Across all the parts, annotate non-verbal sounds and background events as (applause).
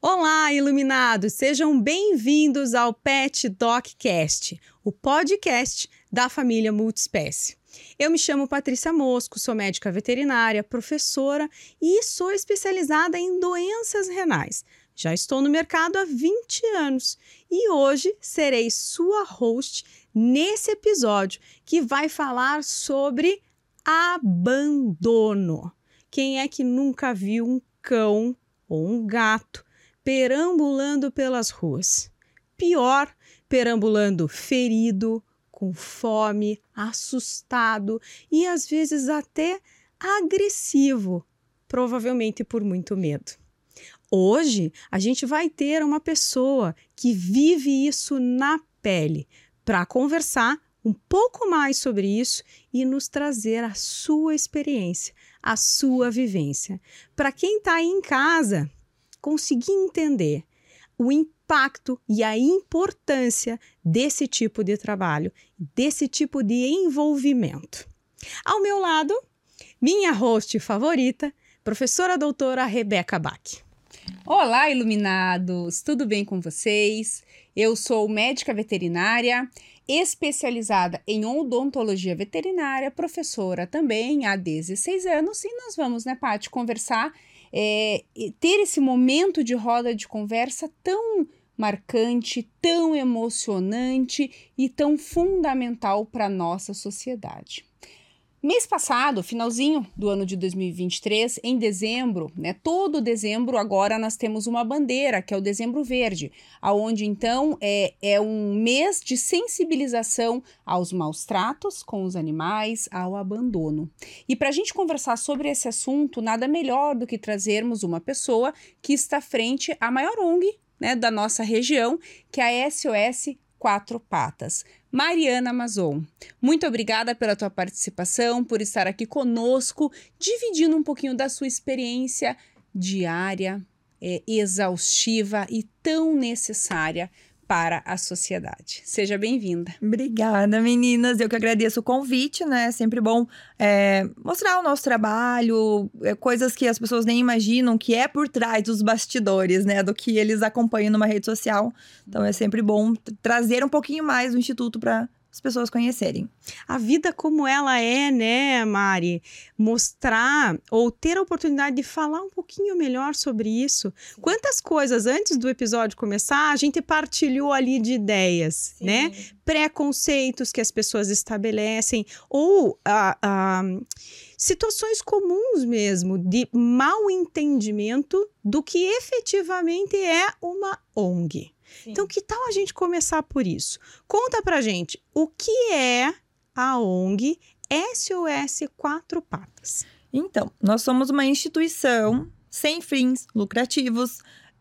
Olá, iluminados! Sejam bem-vindos ao Pet Doccast, o podcast da família Multiespécie. Eu me chamo Patrícia Mosco, sou médica veterinária, professora e sou especializada em doenças renais. Já estou no mercado há 20 anos e hoje serei sua host nesse episódio que vai falar sobre abandono. Quem é que nunca viu um cão ou um gato perambulando pelas ruas. Pior, perambulando ferido, com fome, assustado e às vezes até agressivo, provavelmente por muito medo. Hoje a gente vai ter uma pessoa que vive isso na pele para conversar um pouco mais sobre isso e nos trazer a sua experiência, a sua vivência. Para quem está aí em casa, conseguir entender o impacto e a importância desse tipo de trabalho, desse tipo de envolvimento. Ao meu lado, minha host favorita, professora doutora Rebeca Bach. Olá, iluminados! Tudo bem com vocês? Eu sou médica veterinária, especializada em odontologia veterinária, professora também há 16 anos, e nós vamos, né, Paty, conversar é, ter esse momento de roda de conversa tão marcante, tão emocionante e tão fundamental para a nossa sociedade. Mês passado, finalzinho do ano de 2023, em dezembro, né? Todo dezembro agora nós temos uma bandeira, que é o Dezembro Verde, aonde então é, é um mês de sensibilização aos maus tratos com os animais, ao abandono. E para a gente conversar sobre esse assunto, nada melhor do que trazermos uma pessoa que está frente à maior ONG né, da nossa região, que é a SOS Quatro Patas. Mariana Amazon, muito obrigada pela tua participação, por estar aqui conosco, dividindo um pouquinho da sua experiência diária, é, exaustiva e tão necessária para a sociedade. Seja bem-vinda. Obrigada, meninas. Eu que agradeço o convite, né? É sempre bom é, mostrar o nosso trabalho, é, coisas que as pessoas nem imaginam que é por trás dos bastidores, né? Do que eles acompanham numa rede social. Então é sempre bom trazer um pouquinho mais do Instituto para as pessoas conhecerem. A vida como ela é, né, Mari? Mostrar ou ter a oportunidade de falar um pouquinho melhor sobre isso. Sim. Quantas coisas antes do episódio começar a gente partilhou ali de ideias, Sim. né? Preconceitos que as pessoas estabelecem ou ah, ah, situações comuns mesmo de mal entendimento do que efetivamente é uma ONG. Então, que tal a gente começar por isso? Conta pra gente o que é a ONG SOS Quatro Patas. Então, nós somos uma instituição sem fins lucrativos,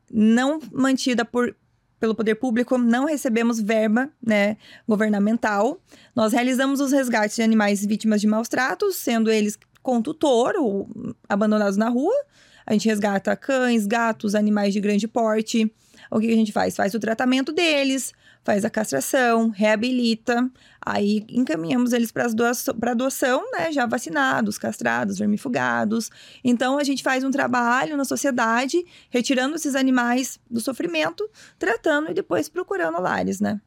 não mantida por, pelo poder público, não recebemos verba né, governamental. Nós realizamos os resgates de animais vítimas de maus tratos, sendo eles com tutor ou abandonados na rua. A gente resgata cães, gatos, animais de grande porte o que a gente faz? Faz o tratamento deles, faz a castração, reabilita, aí encaminhamos eles para doação, adoção, né? Já vacinados, castrados, vermifugados. Então a gente faz um trabalho na sociedade, retirando esses animais do sofrimento, tratando e depois procurando lares, né?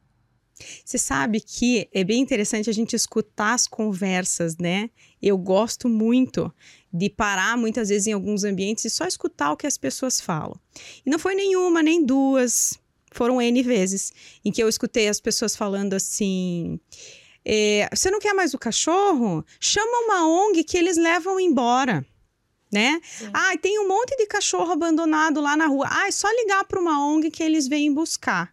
Você sabe que é bem interessante a gente escutar as conversas, né? Eu gosto muito de parar muitas vezes em alguns ambientes e só escutar o que as pessoas falam. E não foi nenhuma, nem duas, foram N vezes em que eu escutei as pessoas falando assim. É, você não quer mais o cachorro? Chama uma ONG que eles levam embora. Né? Ah, tem um monte de cachorro abandonado lá na rua. Ah, é só ligar para uma ONG que eles vêm buscar.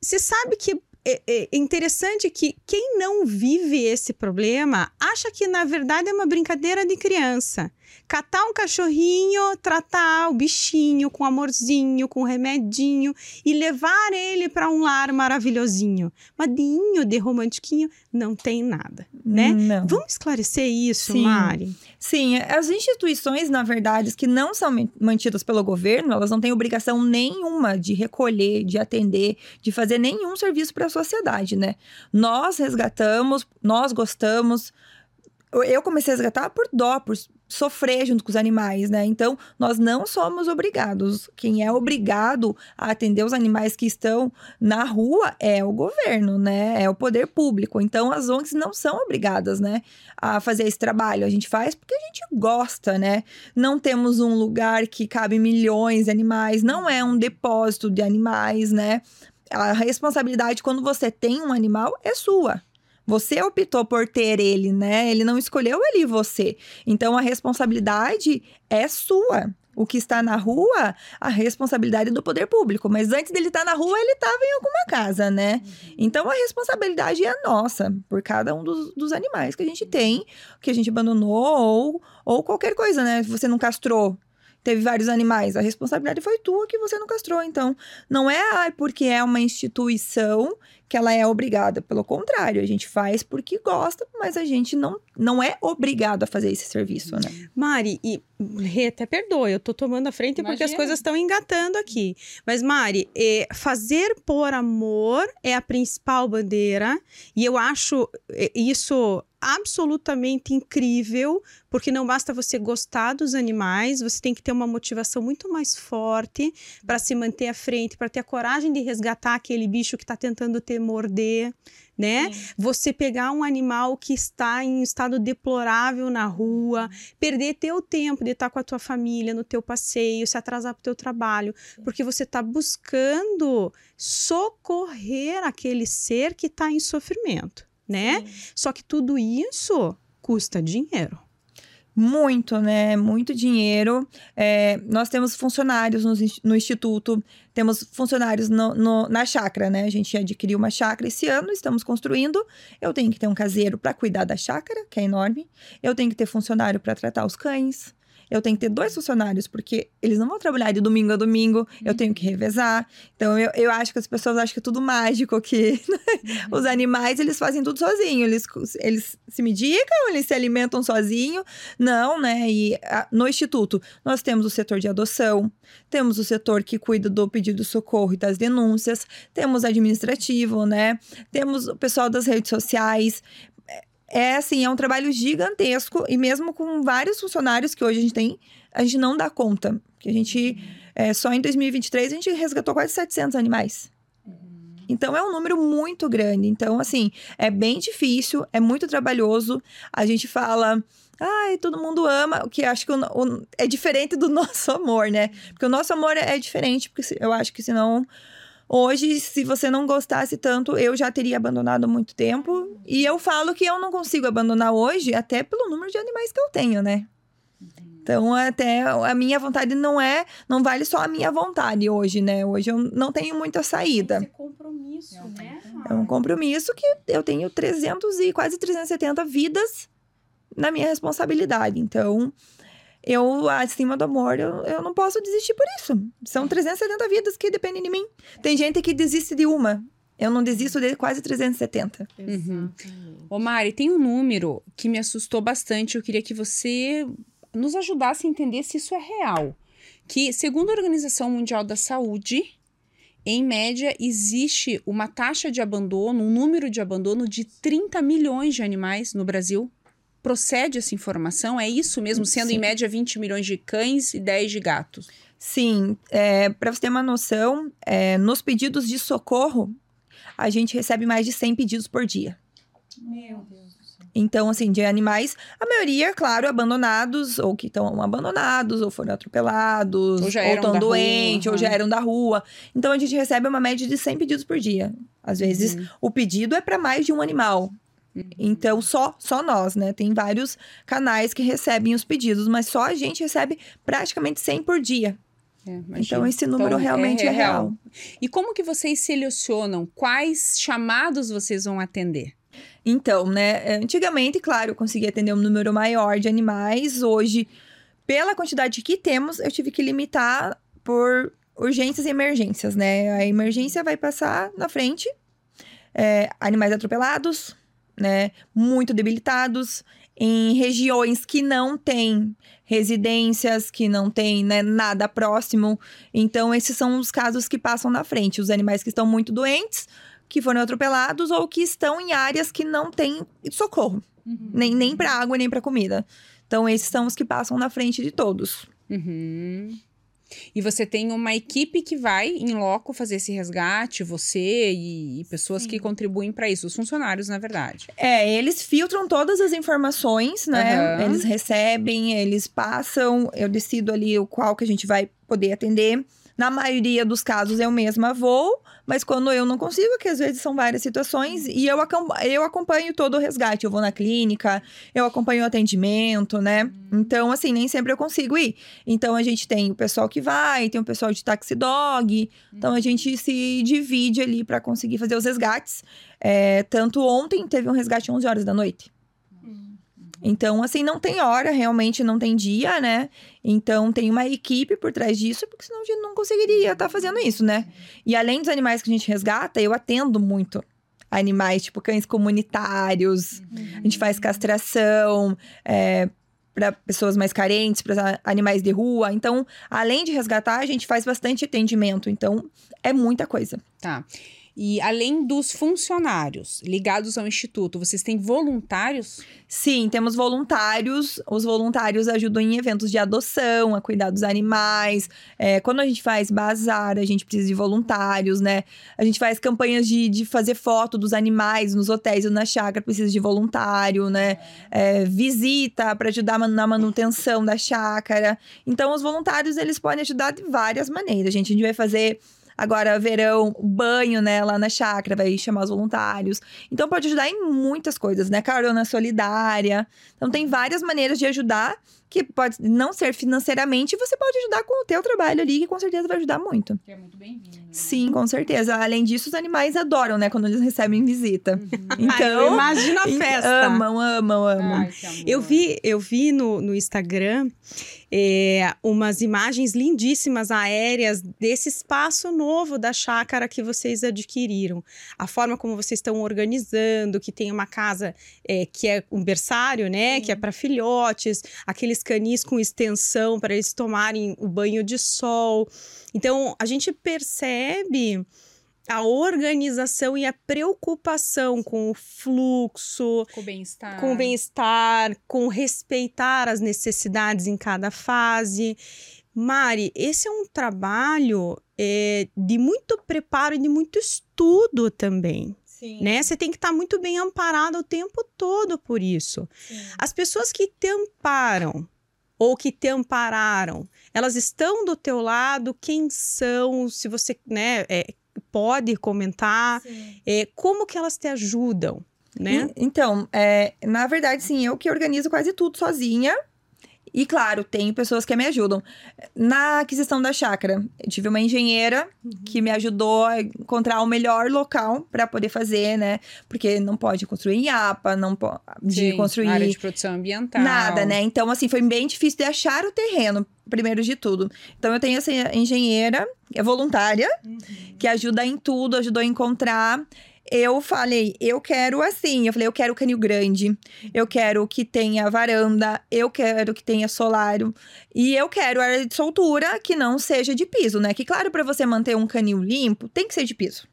Você sabe que é, é interessante que quem não vive esse problema acha que, na verdade, é uma brincadeira de criança catar um cachorrinho, tratar o bichinho com amorzinho, com remedinho e levar ele para um lar maravilhosinho. Madinho de romantiquinho não tem nada, né? Não. Vamos esclarecer isso, Sim. Mari? Sim, as instituições, na verdade, que não são mantidas pelo governo, elas não têm obrigação nenhuma de recolher, de atender, de fazer nenhum serviço para a sociedade, né? Nós resgatamos, nós gostamos, eu- comecei a resgatar por dó, por sofrer junto com os animais, né? Então, nós não somos obrigados. Quem é obrigado a atender os animais que estão na rua é o governo, né? É o poder público. Então, as ONGs não são obrigadas, né, a fazer esse trabalho. A gente faz porque a gente gosta, né? Não temos um lugar que cabe milhões de animais, não é um depósito de animais, né? A responsabilidade quando você tem um animal é sua. Você optou por ter ele, né? Ele não escolheu ele e você. Então a responsabilidade é sua. O que está na rua, a responsabilidade é do poder público. Mas antes dele estar na rua, ele estava em alguma casa, né? Então a responsabilidade é nossa por cada um dos, dos animais que a gente tem, que a gente abandonou ou, ou qualquer coisa, né? Você não castrou. Teve vários animais, a responsabilidade foi tua que você não castrou. Então, não é ah, porque é uma instituição que ela é obrigada. Pelo contrário, a gente faz porque gosta, mas a gente não, não é obrigado a fazer esse serviço, né? Mari, e Rê, até perdoa, eu tô tomando a frente porque as Imagina. coisas estão engatando aqui. Mas, Mari, é, fazer por amor é a principal bandeira, e eu acho é, isso absolutamente incrível, porque não basta você gostar dos animais, você tem que ter uma motivação muito mais forte para se manter à frente, para ter a coragem de resgatar aquele bicho que está tentando te morder, né? Você pegar um animal que está em estado deplorável na rua, perder teu tempo de estar com a tua família no teu passeio, se atrasar para o teu trabalho, porque você está buscando socorrer aquele ser que está em sofrimento, né? Só que tudo isso custa dinheiro. Muito, né? Muito dinheiro. É, nós temos funcionários no, no instituto, temos funcionários no- no- na chácara, né? A gente adquiriu uma chácara esse ano, estamos construindo. Eu tenho que ter um caseiro para cuidar da chácara, que é enorme. Eu tenho que ter funcionário para tratar os cães. Eu tenho que ter dois funcionários, porque eles não vão trabalhar de domingo a domingo, eu tenho que revezar. Então, eu, eu acho que as pessoas acham que é tudo mágico, que (laughs) os animais, eles fazem tudo sozinhos. Eles, eles se medicam, eles se alimentam sozinhos. Não, né? E a- no Instituto, nós temos o setor de adoção, temos o setor que cuida do pedido de socorro e das denúncias, temos administrativo, né? Temos o pessoal das redes sociais. É assim, é um trabalho gigantesco e mesmo com vários funcionários que hoje a gente tem, a gente não dá conta. Porque a gente, é, só em 2023, a gente resgatou quase 700 animais. Então é um número muito grande. Então, assim, é bem difícil, é muito trabalhoso. A gente fala, ai, todo mundo ama, o que acho que o, o- é diferente do (laughs) nosso amor, né? Porque o nosso amor é, é diferente, porque eu acho que senão. Hoje, se você não gostasse tanto, eu já teria abandonado há muito tempo. E eu falo que eu não consigo abandonar hoje, até pelo número de animais que eu tenho, né? Então, até a minha vontade não é, não vale só a minha vontade hoje, né? Hoje eu não tenho muita saída. compromisso, né? É um compromisso que eu tenho 300 e quase 370 vidas na minha responsabilidade. Então, eu, acima do amor, eu, eu não posso desistir por isso. São 370 vidas que dependem de mim. Tem gente que desiste de uma. Eu não desisto de quase 370. Uhum. Ô Mari, tem um número que me assustou bastante. Eu queria que você nos ajudasse a entender se isso é real. Que, segundo a Organização Mundial da Saúde, em média, existe uma taxa de abandono, um número de abandono de 30 milhões de animais no Brasil. Procede essa informação? É isso mesmo? Sendo Sim. em média 20 milhões de cães e 10 de gatos. Sim, é, para você ter uma noção, é, nos pedidos de socorro, a gente recebe mais de 100 pedidos por dia. Meu Deus do céu. Então, assim, de animais, a maioria, claro, abandonados, ou que estão abandonados, ou foram atropelados, Ou já eram estão doentes, ou já eram da rua. Então, a gente recebe uma média de 100 pedidos por dia. Às vezes, Uhum. o pedido é para mais de um animal. Então, só, só nós, né? Tem vários canais que recebem os pedidos, mas só a gente recebe praticamente 100 por dia. É, Então, esse número Então, realmente é, real. E como que vocês selecionam quais chamados vocês vão atender? Então, né, antigamente, claro, eu conseguia atender um número maior de animais. Hoje, pela quantidade que temos, eu tive que limitar por urgências e emergências, né? A emergência vai passar na frente. É, animais atropelados, né? Muito debilitados. Em regiões que não tem residências, que não tem né, nada próximo. Então, esses são os casos que passam na frente. Os animais que estão muito doentes, que foram atropelados ou que estão em áreas que não tem socorro. Nem, nem para água, nem para comida. Então, esses são os que passam na frente de todos. Uhum. E você tem uma equipe que vai em loco fazer esse resgate, você e, e pessoas Sim. que contribuem para isso, os funcionários, na verdade. É, eles filtram todas as informações, né? Aham. Eles recebem, eles passam, eu decido ali o qual que a gente vai poder atender. Na maioria dos casos eu mesma vou, mas quando eu não consigo, que às vezes são várias situações, e eu, eu acompanho todo o resgate. Eu vou na clínica, eu acompanho o atendimento, né? Então, assim, nem sempre eu consigo ir. Então, a gente tem o pessoal que vai, tem o pessoal de taxi dog. Então, a gente se divide ali para conseguir fazer os resgates. É, tanto ontem teve um resgate 11 horas da noite. Então, assim, não tem hora, realmente não tem dia, né? Então, tem uma equipe por trás disso, porque senão a gente não conseguiria estar fazendo isso, né? E além dos animais que a gente resgata, eu atendo muito animais, tipo cães comunitários, a gente faz castração, é, para pessoas mais carentes, para animais de rua. Então, além de resgatar, a gente faz bastante atendimento. Então, é muita coisa. Tá. E além dos funcionários ligados ao instituto, vocês têm voluntários? Sim, temos voluntários. Os voluntários ajudam em eventos de adoção, a cuidar dos animais. É, quando a gente faz bazar, a gente precisa de voluntários, né? A gente faz campanhas de, de fazer foto dos animais nos hotéis ou na chácara, precisa de voluntário, né? É, visita para ajudar na manutenção da chácara. Então, os voluntários, eles podem ajudar de várias maneiras. A gente vai fazer agora verão, banho, né, lá na chácara, vai chamar os voluntários. Então pode ajudar em muitas coisas, né? Carona solidária. Então tem várias maneiras de ajudar que pode não ser financeiramente, você pode ajudar com o teu trabalho ali, que com certeza vai ajudar muito. Que é muito bem-vindo. Sim, com certeza. Além disso, os animais adoram, né, quando eles recebem visita. (laughs) Eu Então, imagino a festa. amam, amam, amam. Eu vi, eu vi no, no Instagram é, umas imagens lindíssimas aéreas desse espaço novo da chácara que vocês adquiriram. A forma como vocês estão organizando, que tem uma casa é, que é um berçário, né? Que é para filhotes, aqueles canis com extensão para eles tomarem o banho de sol. Então, a gente percebe a organização e a preocupação com o fluxo, Com o bem-estar. com bem-estar, com respeitar as necessidades em cada fase. Mari, esse é um trabalho é, de muito preparo e de muito estudo também, Sim. né? Você tem que estar muito bem amparado o tempo todo por isso. As pessoas que te amparam ou que te ampararam, elas estão do teu lado? Quem são? Se você, né, é, pode comentar, é, como que elas te ajudam, né? Então, é, na verdade, sim, eu que organizo quase tudo sozinha. E claro, tem pessoas que me ajudam. Na aquisição da chácara, eu tive uma engenheira que me ajudou a encontrar o melhor local para poder fazer, né? Porque não pode construir em APA, não pode Sim, construir área de produção ambiental. Nada, né? Então, assim, foi bem difícil de achar o terreno, primeiro de tudo. Então, eu tenho essa engenheira, é voluntária, que ajuda em tudo, ajudou a encontrar. Eu falei, eu quero assim. Eu falei, eu quero canil grande, eu quero que tenha varanda, eu quero que tenha solário. E eu quero área de soltura que não seja de piso, né? Que, claro, para você manter um canil limpo, tem que ser de piso.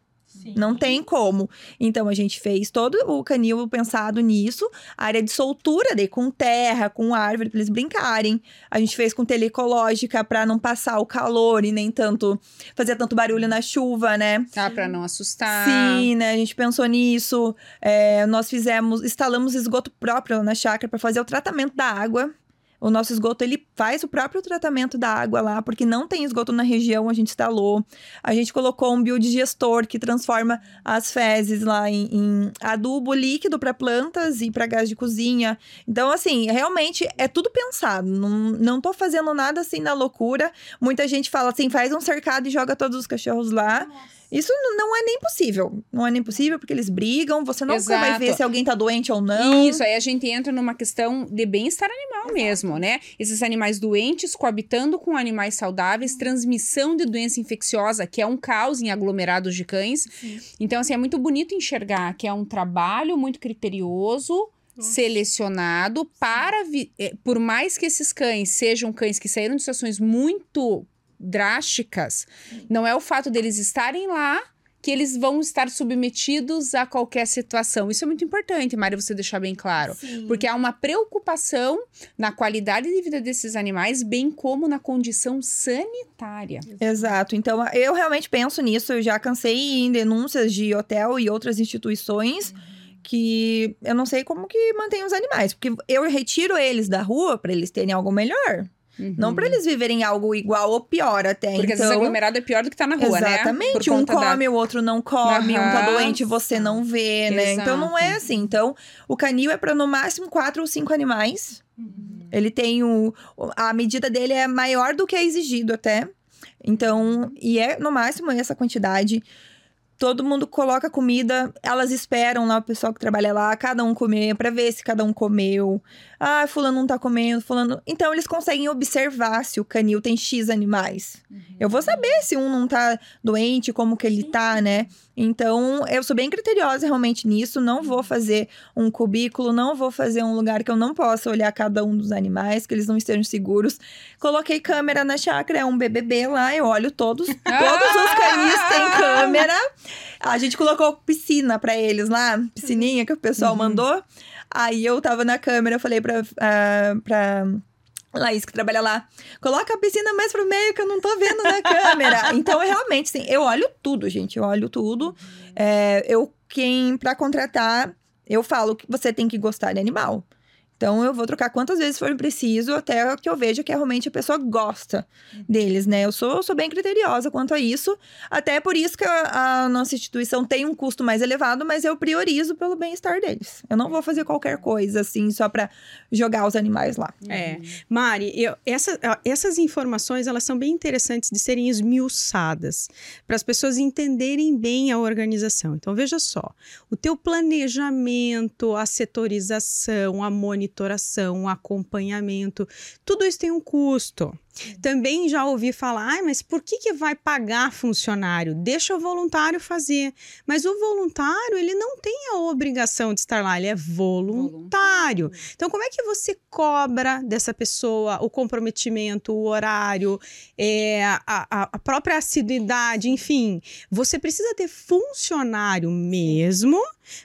Não tem como. Então a gente fez todo o canil pensado nisso, área de soltura, daí com terra, com árvore para eles brincarem. A gente fez com telha ecológica para não passar o calor e nem tanto fazer tanto barulho na chuva, né? Tá, pra não assustar. Sim, né? A gente pensou nisso. É, nós fizemos, instalamos esgoto próprio na chácara para fazer o tratamento da água. O nosso esgoto, ele faz o próprio tratamento da água lá, porque não tem esgoto na região, a gente instalou. A gente colocou um biodigestor que transforma as fezes lá em, em adubo líquido para plantas e para gás de cozinha. Então, assim, realmente é tudo pensado. Não, não tô fazendo nada assim na loucura. Muita gente fala assim, faz um cercado e joga todos os cachorros lá. Isso não é nem possível. Não é nem possível porque eles brigam, você nunca vai Exato. ver se alguém tá doente ou não. Isso, aí a gente entra numa questão de bem-estar animal mesmo, né? Esses animais doentes coabitando com animais saudáveis, transmissão de doença infecciosa, que é um caos em aglomerados de cães. Então, assim, é muito bonito enxergar que é um trabalho muito criterioso, selecionado para. vi- eh, Por mais que esses cães sejam cães que saíram de situações muito drásticas, não é o fato deles estarem lá que eles vão estar submetidos a qualquer situação. Isso é muito importante, Mária, você deixar bem claro. Sim. Porque há uma preocupação na qualidade de vida desses animais, bem como na condição sanitária. Exato. Então, eu realmente penso nisso. Eu já cansei em denúncias de hotel e outras instituições que eu não sei como que mantém os animais. Porque eu retiro eles da rua para eles terem algo melhor. Não para eles viverem algo igual ou pior até. Uhum. Porque às então, vezes aglomerado é pior do que tá na rua, né? Exatamente. Um conta da- come, o outro não come, um tá doente, você não vê, né? Então não é Exato. assim. Então, o canil é para no máximo quatro ou cinco animais. Ele tem o. A medida dele é maior do que é exigido até. Então, e é no máximo essa quantidade. Todo mundo coloca comida, elas esperam lá o pessoal que trabalha lá, cada um comer, pra ver se cada um comeu. Ah, fulano não tá comendo, fulano. Então eles conseguem observar se o canil tem X animais. Eu vou saber se um não tá doente, como que ele tá, né? Então, eu sou bem criteriosa realmente nisso. Não vou fazer um cubículo, não vou fazer um lugar que eu não possa olhar cada um dos animais, que eles não estejam seguros. Coloquei câmera na chácara, é um BBB lá, eu olho todos. (laughs) Todos os canis têm (laughs) câmera. A gente colocou piscina pra eles lá, piscininha que o pessoal mandou. Aí eu tava na câmera, eu falei pra, ah, pra Laís, que trabalha lá, coloca a piscina mais pro meio que eu não tô vendo na câmera. (laughs) Então, eu realmente, sim, eu olho tudo, gente, eu olho tudo. É, eu, quem, pra contratar, eu falo que você tem que gostar de animal. Então, eu vou trocar quantas vezes for preciso, até que eu veja que realmente a pessoa gosta deles, né? Eu sou, sou bem criteriosa quanto a isso. Até por isso que a, a nossa instituição tem um custo mais elevado, mas eu priorizo pelo bem-estar deles. Eu não vou fazer qualquer coisa, assim, só pra jogar os animais lá. É. Mari, eu- essa- essas informações elas são bem interessantes de serem esmiuçadas para as pessoas entenderem bem a organização. Então veja só, o teu planejamento, a setorização, a monitoração, o acompanhamento, tudo isso tem um custo. Também já ouvi falar, "Ai, mas por que, que vai pagar funcionário? Deixa o voluntário fazer. Mas o voluntário, ele não tem a obrigação de estar lá, ele é voluntário. Então, como é que você cobra dessa pessoa o comprometimento, o horário, é, a, a- a própria assiduidade, enfim? Você precisa ter funcionário mesmo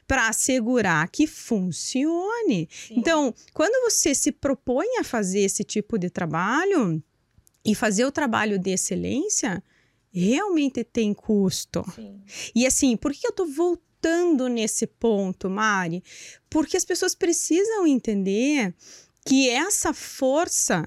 para assegurar que funcione. Então, quando você se propõe a fazer esse tipo de trabalho e fazer o trabalho de excelência, realmente tem custo. E assim, por que eu tô voltando nesse ponto, Mari? Porque as pessoas precisam entender que essa força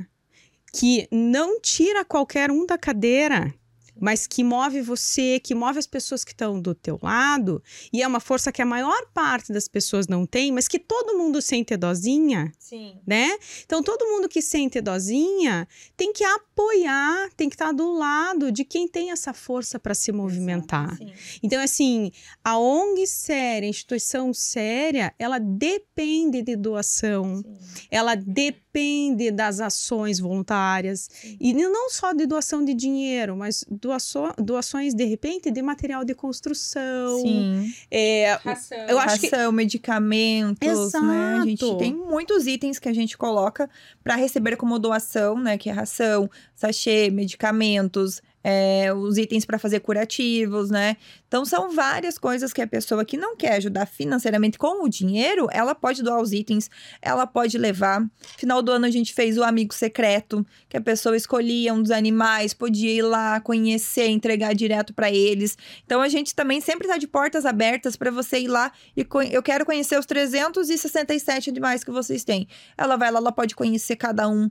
que não tira qualquer um da cadeira, mas que move você, que move as pessoas que estão do teu lado, e é uma força que a maior parte das pessoas não tem, mas que todo mundo sente dozinha, Sim. né? Então, todo mundo que sente dozinha tem que apoiar, tem que estar do lado de quem tem essa força para se movimentar. Então, assim, a ONG séria, a instituição séria, ela depende de doação, ela depende das ações voluntárias. E não só de doação de dinheiro, mas doaço- doações, de repente, de material de construção. Sim. É, Ração. Eu acho que- Ração, medicamentos, né? A gente Exato. tem muitos itens que a gente coloca para receber como doação, né? Que é ração, sachê, medicamentos, é, os itens para fazer curativos, né? Então são várias coisas que a pessoa que não quer ajudar financeiramente com o dinheiro, ela pode doar os itens, ela pode levar. Final do ano a gente fez o amigo secreto, que a pessoa escolhia um dos animais, podia ir lá conhecer, entregar direto para eles. Então a gente também sempre tá de portas abertas para você ir lá e eu quero conhecer os 367 animais que vocês têm. Ela vai lá, ela pode conhecer cada um.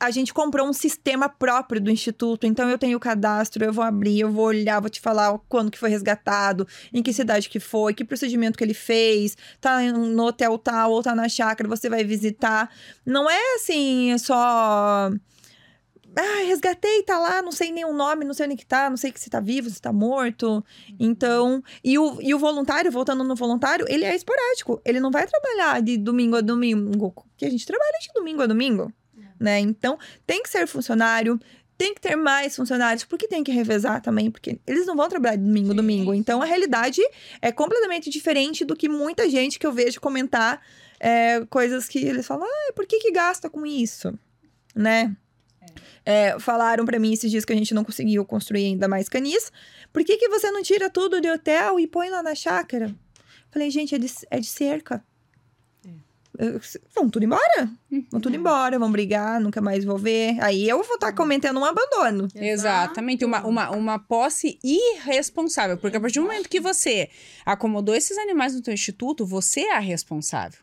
A gente comprou um sistema próprio do instituto, então eu tenho o cadastro, eu vou abrir, eu vou olhar, vou te falar quando que foi resgatado, em que cidade que foi, que procedimento que ele fez, tá no hotel tal ou tá na chácara, você vai visitar. Não é assim, só ah, resgatei, tá lá, não sei nem o nome, não sei onde que tá, não sei se tá vivo, se tá morto. Então, e o, e o voluntário, voltando no voluntário, ele é esporádico. Ele não vai trabalhar de domingo a domingo, que a gente trabalha de domingo a domingo, né? Então, tem que ser funcionário, tem que ter mais funcionários, porque tem que revezar também, porque eles não vão trabalhar domingo a domingo. Então, a realidade é completamente diferente do que muita gente que eu vejo comentar é, coisas que eles falam, ah, por que que gasta com isso? Né? É, falaram pra mim esses dias que a gente não conseguiu construir ainda mais canis. Por que, que você não tira tudo de hotel e põe lá na chácara? Falei, gente, é de, é de cerca. Vão tudo embora. Vão tudo embora, vão brigar, nunca mais vou ver. Aí eu vou estar cometendo um abandono. Exatamente, uma, uma, uma posse irresponsável. Porque a partir do momento que você acomodou esses animais no teu instituto, você é a responsável.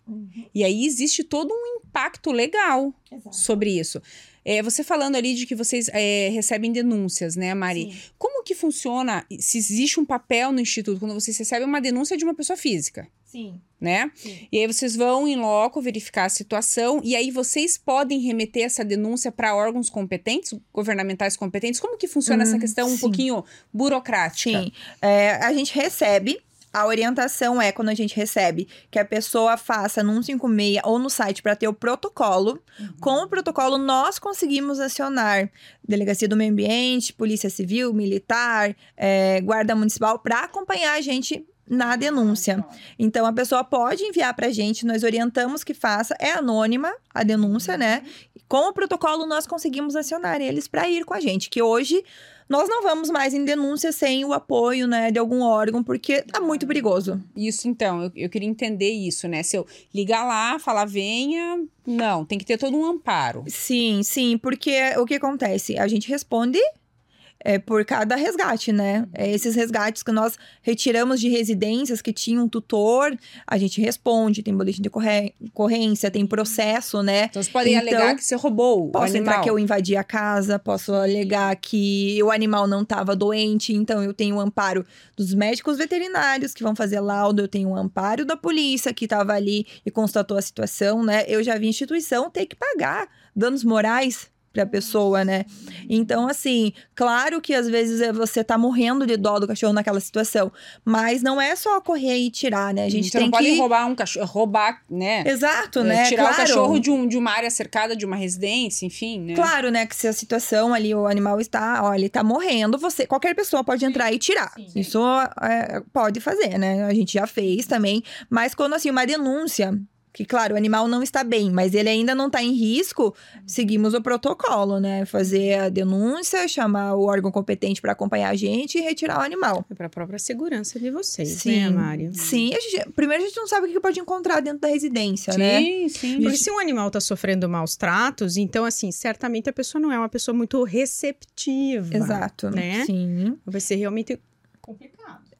E aí existe todo um impacto legal sobre isso. É, você falando ali de que vocês é, recebem denúncias, né, Mari? Sim. Como que funciona, se existe um papel no instituto, quando vocês recebem uma denúncia de uma pessoa física, Sim. né? Sim. E aí vocês vão em loco verificar a situação e aí vocês podem remeter essa denúncia para órgãos competentes, governamentais competentes. Como que funciona essa Hum, questão um sim. pouquinho burocrática? Sim. É, a gente recebe. A orientação é quando a gente recebe que a pessoa faça no 156 ou no site para ter o protocolo. Com o protocolo, nós conseguimos acionar Delegacia do Meio Ambiente, Polícia Civil, Militar, é, Guarda Municipal para acompanhar a gente na denúncia. Então a pessoa pode enviar para a gente, nós orientamos que faça, é anônima a denúncia, né? Com o protocolo nós conseguimos acionar eles para ir com a gente, que hoje nós não vamos mais em denúncia sem o apoio, né, de algum órgão, porque tá muito perigoso. Isso, então, eu, eu queria entender isso, né? Se eu ligar lá, falar venha, não, tem que ter todo um amparo. Sim, sim, porque o que acontece? A gente responde é, por cada resgate, né? É, esses resgates que nós retiramos de residências que tinham um tutor, a gente responde, tem boletim de ocorrência, tem processo, né? Então, vocês podem Então, alegar que você roubou Posso animal. entrar que eu invadi a casa, posso alegar que o animal não estava doente, então eu tenho o amparo dos médicos veterinários que vão fazer laudo, eu tenho o amparo da polícia que estava ali e constatou a situação, né? Eu já vi instituição ter que pagar danos morais para a pessoa, né? Então, assim, claro que às vezes é você tá morrendo de dó do cachorro naquela situação, mas não é só correr e tirar, né? A gente você tem não pode que roubar um cachorro, roubar, né? Exato, É, né? Tirar claro. o cachorro de, um, de uma área cercada, de uma residência, enfim, né? Claro, né? Que se a situação ali, o animal está, ó, ele tá morrendo, você, qualquer pessoa pode entrar e tirar. Sim. Isso é, pode fazer, né? A gente já fez também. Mas quando, assim, uma denúncia, que, claro, o animal não está bem, mas ele ainda não está em risco, seguimos o protocolo, né? Fazer a denúncia, chamar o órgão competente para acompanhar a gente e retirar o animal. É para a própria segurança de vocês, Sim, né, Mário? Sim, a gente- primeiro a gente não sabe o que pode encontrar dentro da residência, né? Sim, sim. Porque se um animal está sofrendo maus tratos, então, assim, certamente a pessoa não é uma pessoa muito receptiva. Exato. Né? Sim. Vai ser realmente.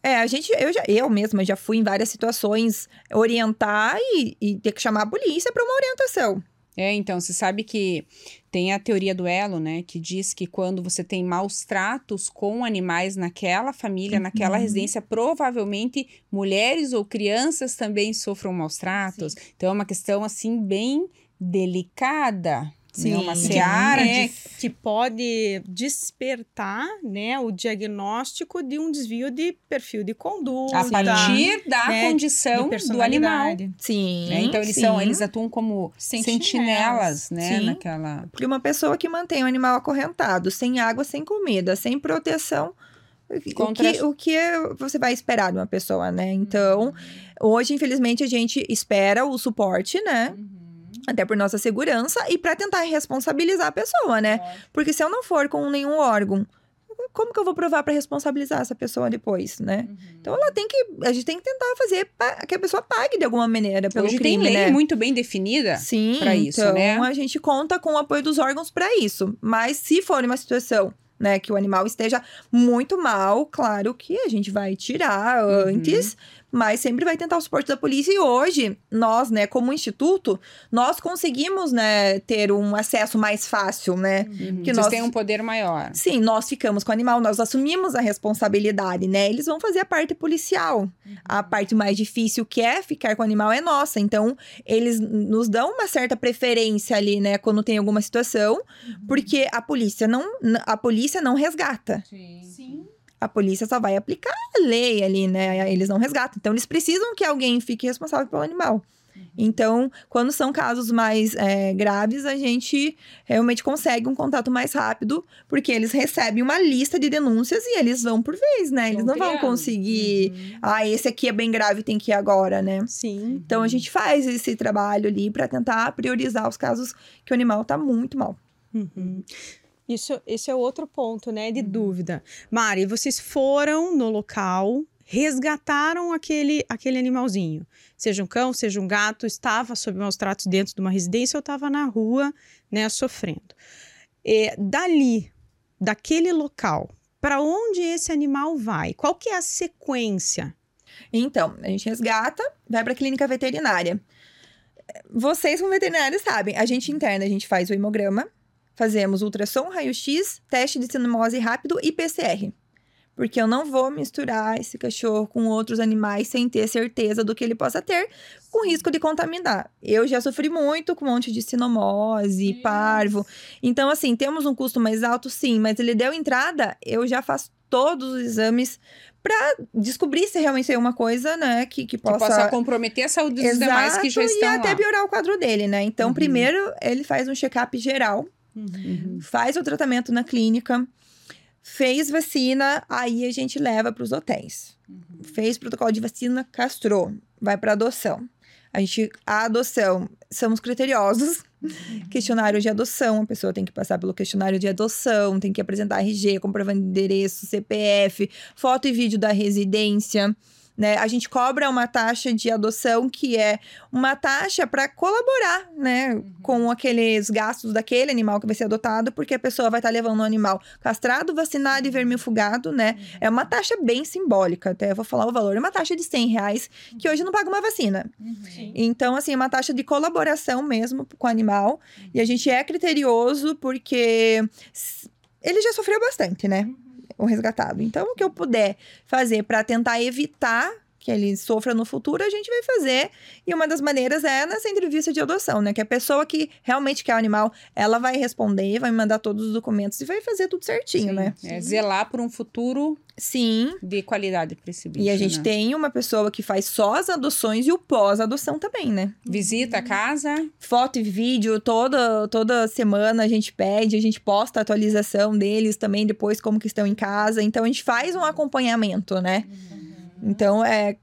É, a gente, eu, já, eu mesma já fui em várias situações orientar e, e ter que chamar a polícia para uma orientação. É, então, você sabe que tem a teoria do elo, né? Que diz que quando você tem maus tratos com animais naquela família, naquela Uhum. residência, provavelmente mulheres ou crianças também sofram maus tratos. Então, é uma questão, assim, bem delicada. Sim. Né? Uma Que- seara é, de... que pode despertar, né, o diagnóstico de um desvio de perfil de conduta. A partir da né, condição de do animal. Sim. né? Então, eles, sim. são, eles atuam como Sentinelas. sentinelas, né? Sim. Naquela... Porque uma pessoa que mantém o animal acorrentado, sem água, sem comida, sem proteção, Contra- o, que, o que você vai esperar de uma pessoa, né? Então, hoje, infelizmente, a gente espera o suporte, né? Até por nossa segurança e para tentar responsabilizar a pessoa, né? Porque se eu não for com nenhum órgão, como que eu vou provar para responsabilizar essa pessoa depois, né? Então ela tem que, a gente tem que tentar fazer que a pessoa pague de alguma maneira pelo Hoje crime, tem lei né? muito bem definida. Sim, pra isso, então né? a gente conta com o apoio dos órgãos para isso. Mas se for uma situação, né, que o animal esteja muito mal, claro que a gente vai tirar Uhum. antes, mas sempre vai tentar o suporte da polícia. E hoje, nós, né, como instituto, nós conseguimos, né, ter um acesso mais fácil, né? Uhum. Que Vocês nós- têm um poder maior. Sim, nós ficamos com o animal, nós assumimos a responsabilidade, né? Eles vão fazer a parte policial. A parte mais difícil que é ficar com o animal é nossa. Então, eles nos dão uma certa preferência ali, né, quando tem alguma situação, porque a polícia não a polícia não resgata. Sim. A polícia só vai aplicar a lei ali, né? Eles não resgatam. Então, eles precisam que alguém fique responsável pelo animal. Então, quando são casos mais é, graves, a gente realmente consegue um contato mais rápido, porque eles recebem uma lista de denúncias e eles vão por vez, né? Eles não vão conseguir. Ah, esse aqui é bem grave, tem que ir agora, né? Sim. Então, a gente faz esse trabalho ali para tentar priorizar os casos que o animal tá muito mal. Uhum. Isso, esse é outro ponto, né, de uhum. dúvida. Mari, vocês foram no local, resgataram aquele, aquele animalzinho, seja um cão, seja um gato, estava sob maus tratos dentro de uma residência ou estava na rua, né, sofrendo. E, dali, daquele local, para onde esse animal vai? Qual que é a sequência? Então, a gente resgata, vai para a clínica veterinária. Vocês, como veterinários, sabem, a gente interna, a gente faz o hemograma, fazemos ultrassom, raio-x, teste de sinomose rápido e PCR. Porque eu não vou misturar esse cachorro com outros animais sem ter certeza do que ele possa ter, com risco de contaminar. Eu já sofri muito com um monte de sinomose, Isso. parvo. Então, assim, temos um custo mais alto, sim, mas ele deu entrada, eu já faço todos os exames para descobrir se realmente é uma coisa, né, que, que possa... Que possa comprometer a saúde dos Exato, demais que já estão e até lá. piorar o quadro dele, né? Então, uhum. primeiro, ele faz um check-up geral, uhum. faz o tratamento na clínica, fez vacina, aí a gente leva para os hotéis. Uhum. Fez protocolo de vacina, castrou, vai para adoção. A gente, a adoção, somos criteriosos. Uhum. Questionário de adoção, a pessoa tem que passar pelo questionário de adoção, tem que apresentar RG, comprovando endereço, CPF, foto e vídeo da residência. Né? A gente cobra uma taxa de adoção que é uma taxa para colaborar né, uhum. com aqueles gastos daquele animal que vai ser adotado, porque a pessoa vai estar tá levando um animal castrado, vacinado e vermifugado, né? Uhum. É uma taxa bem simbólica, até vou falar o valor. É uma taxa de 100 reais, que hoje não paga uma vacina. Uhum. Então, assim, é uma taxa de colaboração mesmo com o animal. E a gente é criterioso porque ele já sofreu bastante, né? Uhum o resgatado. Então, o que eu puder fazer para tentar evitar que ele sofra no futuro, a gente vai fazer. E uma das maneiras é nessa entrevista de adoção, né? Que a pessoa que realmente quer o animal, ela vai responder, vai mandar todos os documentos e vai fazer tudo certinho, Sim. né? É zelar por um futuro Sim. De qualidade para esse bicho. E a gente né? tem uma pessoa que faz só as adoções e o pós-adoção também, né? Visita a casa. Foto e vídeo, toda, toda semana a gente pede, a gente posta a atualização deles também, depois como que estão em casa. Então a gente faz um acompanhamento, né? Uhum. Então é.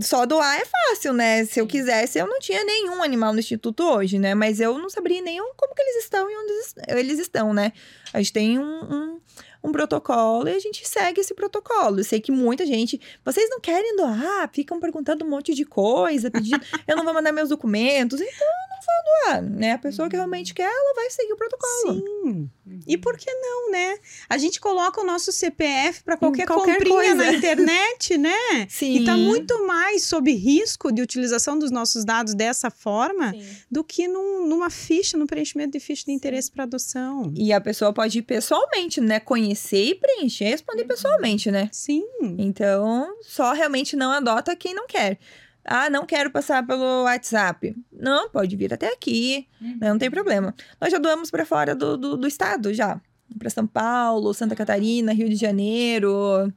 Só doar é fácil, né? Se eu quisesse, eu não tinha nenhum animal no instituto hoje, né? Mas eu não saberia nem como que eles estão e onde eles estão, né? A gente tem um, um um protocolo e a gente segue esse protocolo. Eu sei que muita gente, vocês não querem doar, ficam perguntando um monte de coisa, pedindo, (laughs) eu não vou mandar meus documentos, então eu não vou doar, né? A pessoa que realmente quer, ela vai seguir o protocolo. Sim. E por que não, né? A gente coloca o nosso CPF para qualquer, qualquer comprinha coisa. na (laughs) internet, né? Sim. E tá muito mais sob risco de utilização dos nossos dados dessa forma Sim. do que num, numa ficha, no preenchimento de ficha de interesse para adoção. E a pessoa pode ir pessoalmente, né? Conhecer e preencher, responder uhum. pessoalmente, né? Sim. Então, só realmente não adota quem não quer. Ah, não quero passar pelo WhatsApp. Não, pode vir até aqui, uhum. não tem problema. Nós já doamos para fora do, do, do, estado já. Para São Paulo, Santa Catarina, Rio de Janeiro.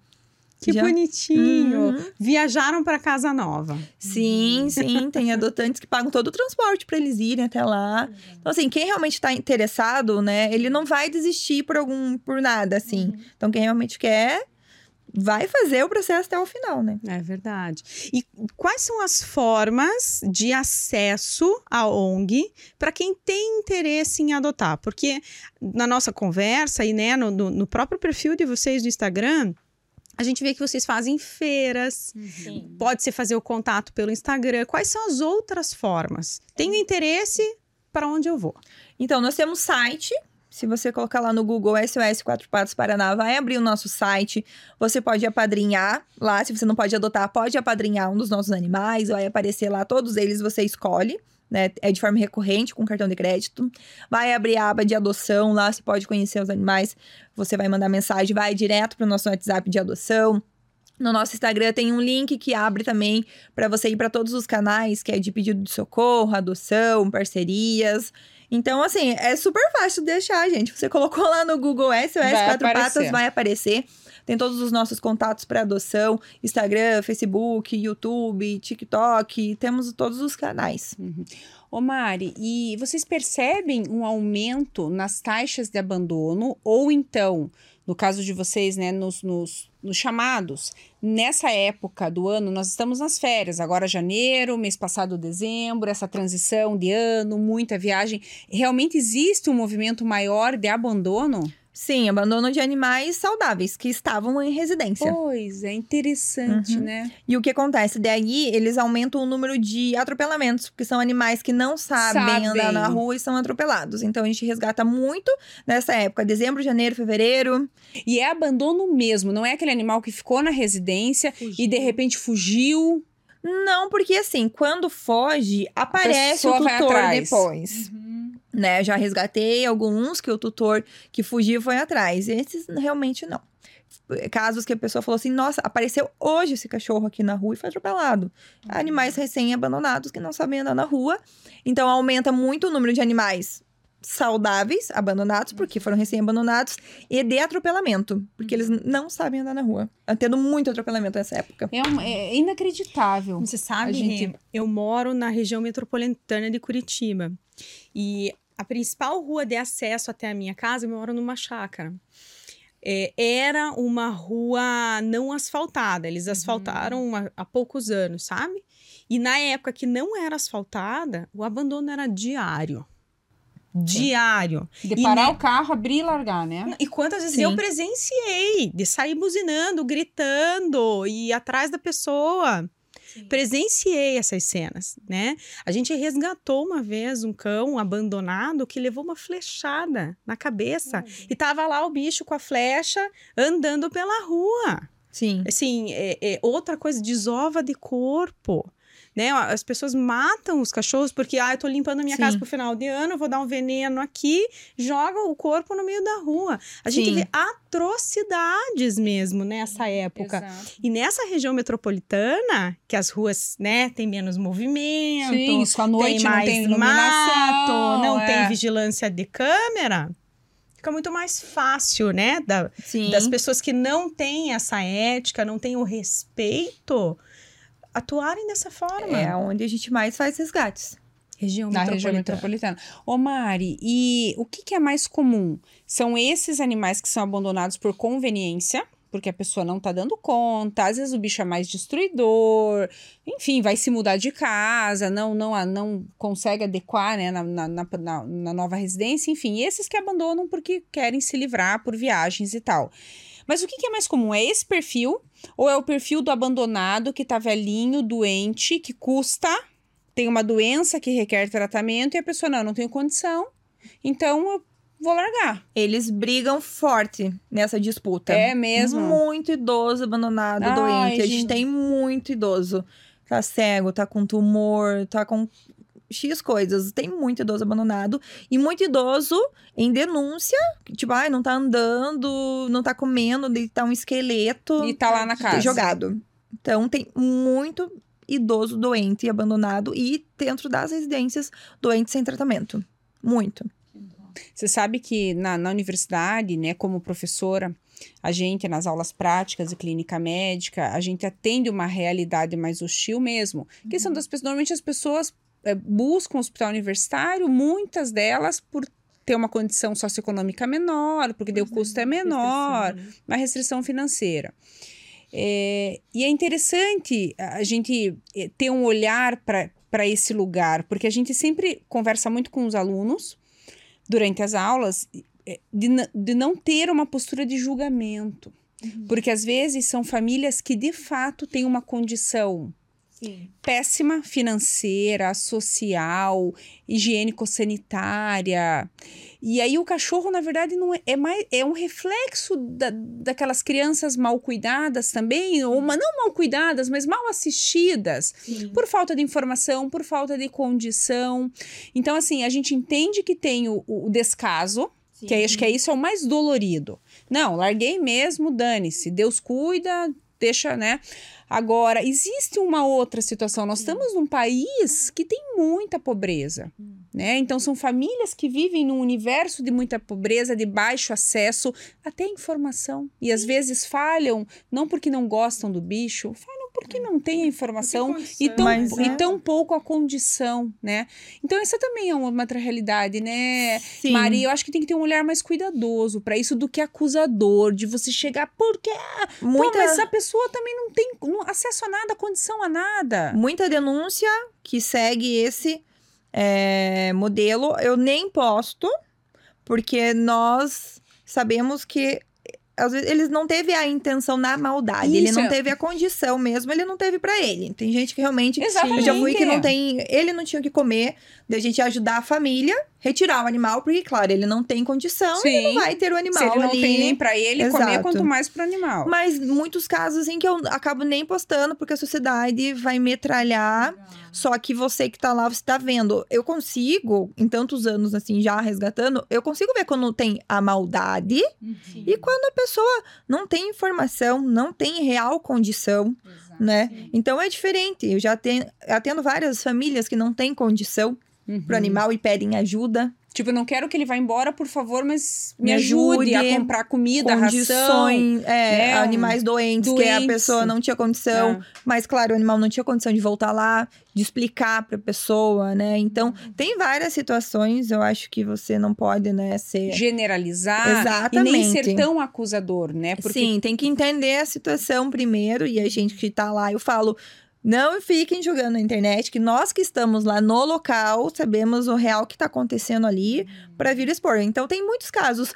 Que já... bonitinho! Uhum. Viajaram para casa nova. Sim, sim. (laughs) Tem adotantes que pagam todo o transporte para eles irem até lá. Então, assim, quem realmente está interessado, né? Ele não vai desistir por algum, por nada, assim. Uhum. Então, quem realmente quer, vai fazer o processo até o final, né? É verdade. E quais são as formas de acesso à ONG para quem tem interesse em adotar? Porque na nossa conversa e né, no, no próprio perfil de vocês do Instagram, a gente vê que vocês fazem feiras, Sim. pode ser fazer o contato pelo Instagram. Quais são as outras formas? Tenho interesse, para onde eu vou? Então, nós temos site, se você colocar lá no Google SOS Quatro Patos Paraná, vai abrir o nosso site. Você pode apadrinhar lá. Se você não pode adotar, pode apadrinhar um dos nossos animais. Vai aparecer lá, todos eles você escolhe. Né? É de forma recorrente, com cartão de crédito. Vai abrir a aba de adoção, lá você pode conhecer os animais. Você vai mandar mensagem, vai direto para o nosso WhatsApp de adoção. No nosso Instagram tem um link que abre também para você ir para todos os canais, que é de pedido de socorro, adoção, parcerias. Então, assim, é super fácil de deixar, gente. Você colocou lá no Google SOS vai Quatro aparecer. Patas, vai aparecer. Tem todos os nossos contatos para adoção: Instagram, Facebook, YouTube, TikTok. Temos todos os canais. Uhum. Ô Mari, e vocês percebem um aumento nas taxas de abandono ou então no caso de vocês, né, nos, nos, nos, chamados, nessa época do ano, nós estamos nas férias, agora janeiro, mês passado dezembro, essa transição de ano, muita viagem. Realmente existe um movimento maior de abandono? Sim, abandono de animais saudáveis que estavam em residência. Pois, é interessante, uhum. né? E o que acontece? Daí, eles aumentam o número de atropelamentos, porque são animais que não sabem, sabem, andar na rua e são atropelados. Então, a gente resgata muito nessa época, dezembro, janeiro, fevereiro. E é abandono mesmo, não é aquele animal que ficou na residência fugiu. e de repente fugiu. Não, porque assim, quando foge, aparece o tutor depois. Uhum né? Já resgatei alguns que o tutor que fugiu foi atrás. Esses realmente não. Casos que a pessoa falou assim: nossa, apareceu hoje esse cachorro aqui na rua e foi atropelado. Uhum. Animais recém-abandonados que não sabem andar na rua. Então aumenta muito o número de animais saudáveis, abandonados, porque foram recém-abandonados, e de atropelamento, porque eles não sabem andar na rua. Tá tendo muito atropelamento nessa época. É, um, é inacreditável. Você sabe, gente... eu moro na região metropolitana de Curitiba. E a principal rua de acesso até a minha casa, eu moro numa chácara. É, era uma rua não asfaltada. Eles uhum. asfaltaram uhum. há poucos anos, sabe? E na época que não era asfaltada, o abandono era diário. Diário. De parar e, o carro, abrir e largar, né? E quantas vezes Sim. eu presenciei de sair buzinando, gritando e ir atrás da pessoa. Presenciei essas cenas, né? A gente resgatou uma vez um cão abandonado que levou uma flechada na cabeça uhum. e tava lá o bicho com a flecha andando pela rua. Sim. Assim, é, é outra coisa, desova de corpo né? As pessoas matam os cachorros porque, ah, eu tô limpando a minha Sim. casa pro final de ano, vou dar um veneno aqui, joga o corpo no meio da rua. A Sim. gente vê atrocidades mesmo nessa época. Exato. E nessa região metropolitana, que as ruas, né, tem menos movimento, Sim, isso à noite tem mais não tem iluminação, mato, não é. tem vigilância de câmera fica muito mais fácil, né? Da, das pessoas que não têm essa ética, não têm o respeito atuarem dessa forma. É onde a gente mais faz resgates. Região Na metropolitana. região metropolitana. Ô Mari, e o que, que é mais comum? São esses animais que são abandonados por conveniência, porque a pessoa não tá dando conta, às vezes o bicho é mais destruidor, enfim, vai se mudar de casa, não não não consegue adequar né, na, na, na, na nova residência, enfim, esses que abandonam porque querem se livrar por viagens e tal. Mas o que, que é mais comum? É esse perfil ou é o perfil do abandonado que tá velhinho, doente, que custa, tem uma doença que requer tratamento e a pessoa não, não tenho condição, então eu vou largar. Eles brigam forte nessa disputa. É mesmo? Muito idoso abandonado, Ai, doente. Gente. A gente tem muito idoso. Tá cego, tá com tumor, tá com X coisas. Tem muito idoso abandonado e muito idoso em denúncia, tipo, ai, ah, não tá andando, não tá comendo, tá um esqueleto. E tá lá na casa. Jogado. Então, tem muito idoso doente e abandonado e dentro das residências doente sem tratamento. Muito. Você sabe que na, na universidade, né, como professora, a gente, nas aulas práticas e clínica médica, a gente atende uma realidade mais hostil mesmo. Que são uhum. das pessoas, normalmente as pessoas buscam um hospital universitário, muitas delas por ter uma condição socioeconômica menor, porque daí o custo é menor, restrição, né? uma restrição financeira. É, e é interessante a gente é, ter um olhar para esse lugar, porque a gente sempre conversa muito com os alunos durante as aulas é, de, de não ter uma postura de julgamento. Uhum. Porque às vezes são famílias que de fato têm uma condição Sim. péssima financeira, social, higiênico-sanitária. E aí o cachorro, na verdade, não é, é, mais, é um reflexo da, daquelas crianças mal cuidadas também, ou uma, não mal cuidadas, mas mal assistidas, Sim. por falta de informação, por falta de condição. Então, assim, a gente entende que tem o, o descaso, Sim. que acho que é isso é o mais dolorido. Não, larguei mesmo, dane-se. Deus cuida, deixa, né? Agora, existe uma outra situação. Nós estamos num país que tem muita pobreza, né? Então, são famílias que vivem num universo de muita pobreza, de baixo acesso até informação. E às vezes falham, não porque não gostam do bicho, falham porque não tem a informação e tão, Mas e é. tão pouco a condição, né? Então, essa também é uma, outra realidade, né? Sim. Maria, eu acho que tem que ter um olhar mais cuidadoso para isso do que acusador, de você chegar, porque muita, Pô, mas a pessoa também não tem não- acesso a nada, condição a nada. muita denúncia que segue esse é, modelo. Eu nem posto, porque nós sabemos que às vezes eles não teve a intenção na maldade, ele Isso não é- teve a condição mesmo, ele não teve pra ele. Tem gente que realmente Exatamente. Eu já fui que não tem. Ele não tinha o que comer, da gente ajudar a família, retirar o animal, porque, claro, ele não tem condição, Sim. ele não vai ter o animal Se ele não ali. tem nem pra ele comer, Exato. quanto mais pro animal. Mas muitos casos em que eu acabo nem postando, porque a sociedade vai metralhar. Só que você que tá lá, você tá vendo. Eu consigo, em tantos anos assim, já resgatando, eu consigo ver quando tem a maldade e quando a pessoa não tem informação, não tem real condição, né? Então é diferente. Eu já tenho, atendo várias famílias que não têm condição Uhum. pro animal e pedem ajuda. Tipo, eu não quero que ele vá embora, por favor, mas me, Me ajude, a ajude, comprar comida, ração. condições, é, né, animais doentes, que a pessoa não tinha condição. É. Mas, claro, o animal não tinha condição de voltar lá, de explicar pra pessoa, né? Então, Uhum. tem várias situações, eu acho que você não pode, né, ser. Generalizar e nem Exatamente. ser tão acusador, né? Porque Sim, tem que entender a situação primeiro, e a gente que tá lá, eu falo. Não fiquem jogando na internet, que nós que estamos lá no local sabemos o real que tá acontecendo ali pra vir expor. Então, tem muitos casos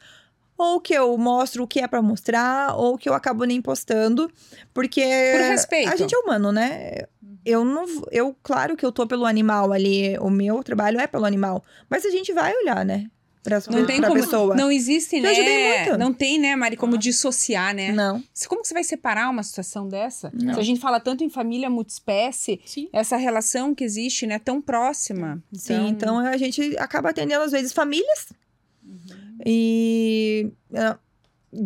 ou que eu mostro o que é pra mostrar, ou que eu acabo nem postando, porque Por respeito. a gente é humano, né? Eu não, eu claro que eu tô pelo animal ali, o meu trabalho é pelo animal, mas a gente vai olhar, né? Pra, não tem pra como. pessoa. Não existe, Eu ajudei né? muito. Não tem, né, Mari, como dissociar, né? Não. Como que você vai separar uma situação dessa? Não. Se a gente fala tanto em família multiespécie, Sim. essa relação que existe, né, tão próxima. Sim, então a gente acaba atendendo às vezes famílias e, ah,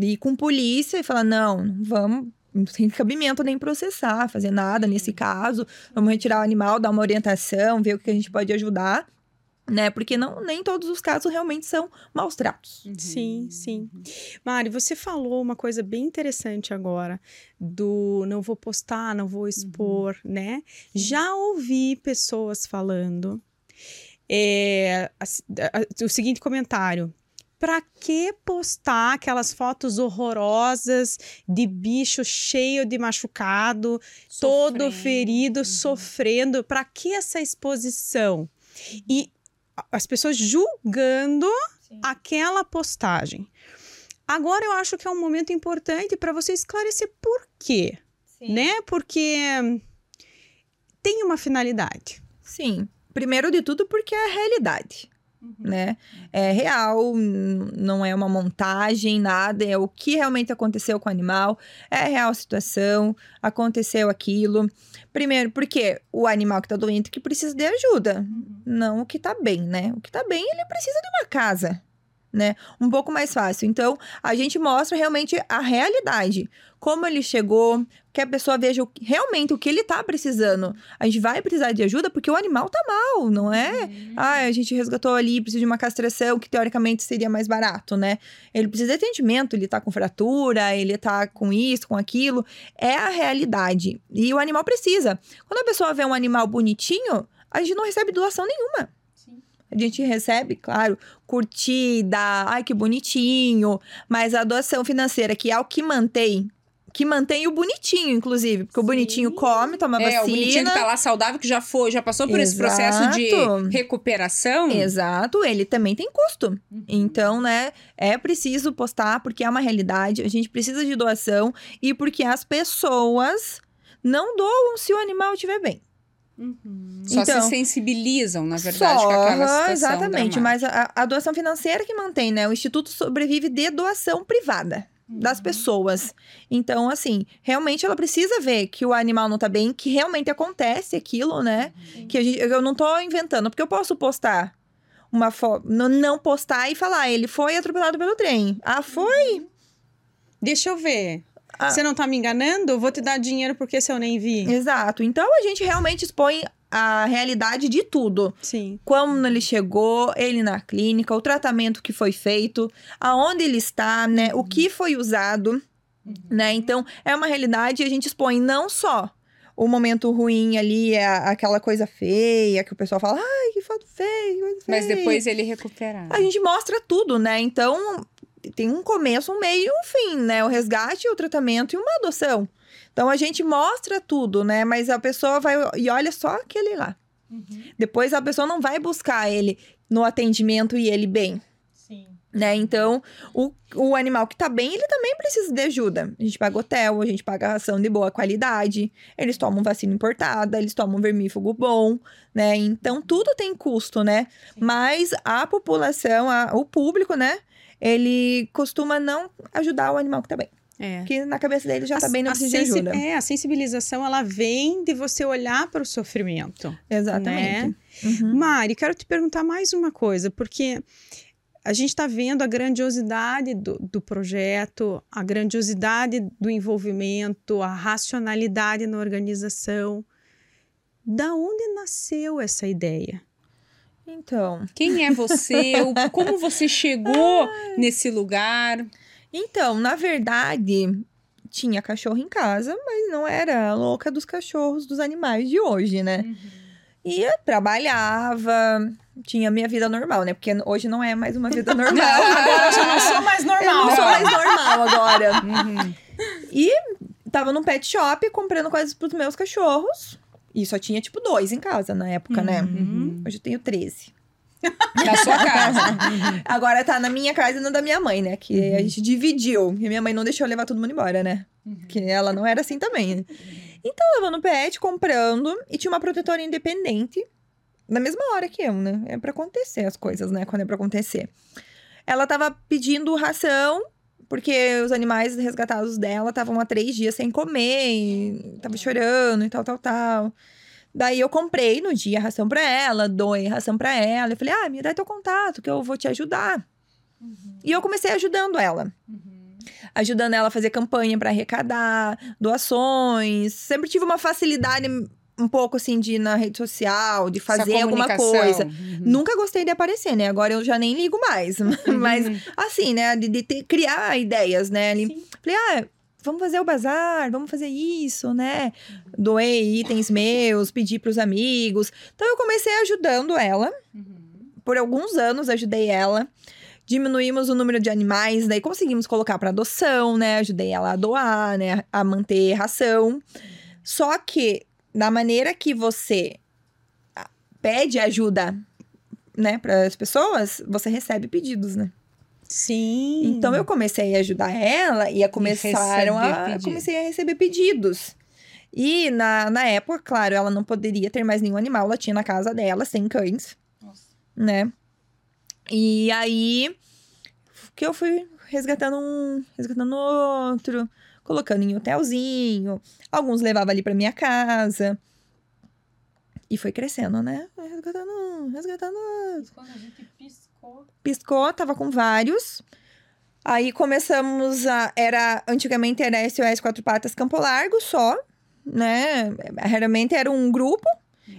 e com polícia e fala: não, não vamos, não tem cabimento nem processar, fazer nada nesse caso. Vamos retirar o animal, dar uma orientação, ver o que a gente pode ajudar. Né? Porque não, nem todos os casos realmente são maus tratos. Sim, sim. Mari, você falou uma coisa bem interessante agora do não vou postar, não vou expor, né? Já ouvi pessoas falando é, a- a- o seguinte comentário. Pra que postar aquelas fotos horrorosas de bicho cheio de machucado, todo Sofrendo. ferido, Uhum. sofrendo? Pra que essa exposição? E as pessoas julgando aquela postagem. Agora eu acho que é um momento importante para você esclarecer por quê, né? Porque tem uma finalidade. Sim. Primeiro de tudo, porque é a realidade. Né? É real, não é uma montagem, nada, é o que realmente aconteceu com o animal, é a real situação, aconteceu aquilo. Primeiro, porque o animal que tá doente que precisa de ajuda, não o que tá bem, né? O que tá bem, ele precisa de uma casa, né? Um pouco mais fácil. Então, a gente mostra realmente a realidade, como ele chegou, que a pessoa veja realmente o que ele tá precisando. A gente vai precisar de ajuda porque o animal tá mal, não é? Ah, a gente resgatou ali, precisa de uma castração, que teoricamente seria mais barato, né? Ele precisa de atendimento, ele tá com fratura, ele tá com isso, com aquilo. É a realidade. E o animal precisa. Quando a pessoa vê um animal bonitinho, a gente não recebe doação nenhuma. A gente recebe, claro, curtida, ai que bonitinho, mas a doação financeira, que é o que mantém, que mantém o bonitinho, inclusive, porque o bonitinho come, toma É, o vacina. bonitinho que tá lá saudável, que já foi, já passou por esse processo de Exato. recuperação. Exato, ele também tem custo. Uhum. Então, né, é preciso postar porque é uma realidade, a gente precisa de doação e porque as pessoas não doam se o animal estiver bem. Só Então, se sensibilizam, na verdade, Só, com aquela situação Exatamente, dramática. mas a, a doação financeira que mantém, né? O Instituto sobrevive de doação privada Uhum. Das pessoas. Então, assim, realmente ela precisa ver que o animal não tá bem, que realmente acontece aquilo, né? Uhum. Que gente, eu não tô inventando, porque eu posso postar uma foto, não, postar e falar, ele foi atropelado pelo trem. Ah, foi? Deixa eu ver. Ah. Você não tá me enganando? Vou te dar dinheiro porque se eu nem vi. Exato. Então a gente realmente expõe a realidade de tudo. Sim. Como ele chegou, ele na clínica, o tratamento que foi feito, aonde ele está, né? O que foi usado, né? Então, é uma realidade e a gente expõe não só o momento ruim ali é aquela coisa feia, que o pessoal fala, ai, que foto feia, coisa Mas feia." depois ele recuperar. A gente mostra tudo, né? Então, tem um começo, um meio e um fim, né? O resgate, o tratamento e uma adoção. Então, a gente mostra tudo, né? Mas a pessoa vai e olha só aquele lá. Depois, a pessoa não vai buscar ele no atendimento e ele bem, Sim. né? Então, o, o animal que tá bem, ele também precisa de ajuda. A gente paga hotel, a gente paga ração de boa qualidade, eles tomam vacina importada, eles tomam vermífugo bom, né? Então, tudo tem custo, né? Mas a população, a- o público, né? Ele costuma não ajudar o animal que tá bem. É. Porque na cabeça dele já tá A- bem, não precisa de ajuda. É, a sensibilização, ela vem de você olhar para o sofrimento. Exatamente. né? Uhum. Mari, quero te perguntar mais uma coisa, porque a gente está vendo a grandiosidade do, do projeto, a grandiosidade do envolvimento, a racionalidade na organização. Da onde nasceu essa ideia? Então, Quem é você? Como você (laughs) chegou nesse lugar? Então, na verdade, tinha cachorro em casa, mas não era a louca dos cachorros, dos animais de hoje, né? Ia, trabalhava, tinha minha vida normal, né? Porque hoje não é mais uma vida (laughs) normal. Agora eu já não sou mais Eu não normal. sou mais normal agora. Uhum. E tava num pet shop comprando coisas pros meus cachorros. E só tinha, tipo, dois em casa na época, né? Uhum. Hoje eu tenho 13. (laughs) Na sua casa. Agora tá na minha casa e na da minha mãe, né? Que a gente dividiu. E minha mãe não deixou levar todo mundo embora, né? Que ela não era assim também. né? Então eu tava no pet comprando e tinha uma protetora independente. Na mesma hora que eu, né? É pra acontecer as coisas, né? Quando é pra acontecer. Ela tava pedindo ração, porque os animais resgatados dela estavam há três dias sem comer, e tava chorando e tal, tal, tal. Daí eu comprei no dia ração pra ela, doei ração pra ela. Eu falei, ah, me dá teu contato que eu vou te ajudar. E eu comecei ajudando ela. Ajudando ela a fazer campanha pra arrecadar, doações. Sempre tive uma facilidade um pouco assim de ir na rede social, de fazer alguma coisa. Uhum. Nunca gostei de aparecer, né? Agora eu já nem ligo mais. (laughs) Mas, assim, né? De, de ter- criar ideias, né? Ali, falei, ah, vamos fazer o bazar, vamos fazer isso, né? Doei itens meus, pedi pros amigos. Então, eu comecei ajudando ela. Por alguns anos, ajudei ela. Diminuímos o número de animais, daí conseguimos colocar para adoção, né? Ajudei ela a doar, né? A manter ração. Só que, da maneira que você ah, pede ajuda, né, para as pessoas, você recebe pedidos, né? Sim. Então eu comecei a ajudar ela e a começaram receber a comecei a receber pedidos. E na, na época, claro, ela não poderia ter mais nenhum animal, ela tinha na casa dela 100 cães, né? E aí que eu fui resgatando um, resgatando outro, colocando em hotelzinho, alguns levava ali pra minha casa. E foi crescendo, né? Resgatando um, resgatando outro Quando a gente. Piscou, tava com vários. Aí começamos a. Era. Antigamente era SOS Quatro Patas Campo Largo só, né? Raramente era um grupo.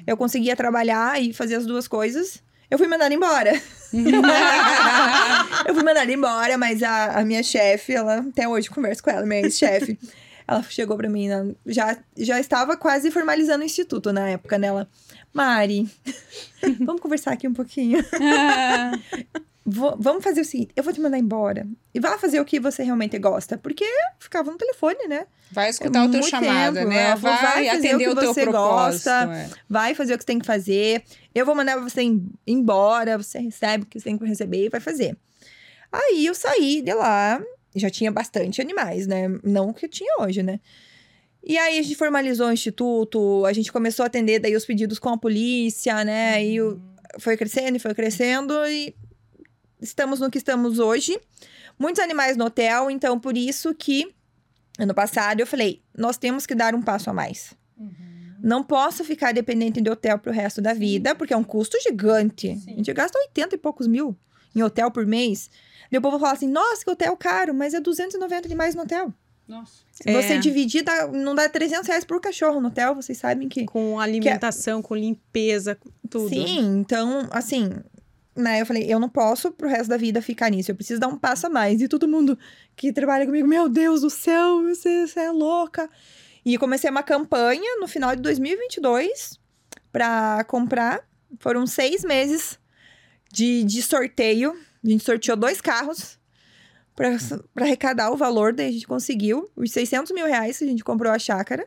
Eu conseguia trabalhar e fazer as duas coisas. Eu fui mandada embora. (laughs) eu fui mandada embora, mas a, a minha chefe, ela. Até hoje converso com ela, minha ex-chefe. ela chegou pra mim, já, já estava quase formalizando o instituto na época, né? Ela, Mari, (laughs) vamos conversar aqui um pouquinho. (laughs) Vou- vamos fazer o seguinte, eu vou te mandar embora. E vá fazer o que você realmente gosta. Porque ficava no telefone, né? Vai escutar o teu chamado, tempo, né? Vai, vai fazer atender o o, que teu você gosta. é. Vai fazer o que você tem que fazer. Eu vou mandar você em- embora. Você recebe o que você tem que receber e vai fazer. Aí eu saí de lá. Já tinha bastante animais, né? Não o que tinha hoje, né? E aí a gente formalizou o instituto, a gente começou a atender daí os pedidos com a polícia, né? E o- foi crescendo e foi crescendo e estamos no que estamos hoje. Muitos animais no hotel, então por isso que ano passado eu falei, nós temos que dar um passo a mais. Não posso ficar dependente de hotel pro resto da vida, porque é um custo gigante. A gente gasta 80 e poucos mil em hotel por mês. E o povo fala assim, nossa, que hotel caro, mas é 290 demais no hotel. Nossa. Se É. você dividir, dá- não dá 300 reais por cachorro no hotel, vocês sabem que... Com alimentação, com limpeza, com tudo. Sim, então, assim, né, eu falei, eu não posso pro resto da vida ficar nisso, eu preciso dar um passo a mais. E todo mundo que trabalha comigo, meu Deus do céu, você, você é louca. E comecei uma campanha no final de 2022 para comprar. Foram seis meses de, de sorteio. A gente sorteou dois carros para arrecadar o valor. Daí a gente conseguiu os 600 mil reais que a gente comprou a chácara.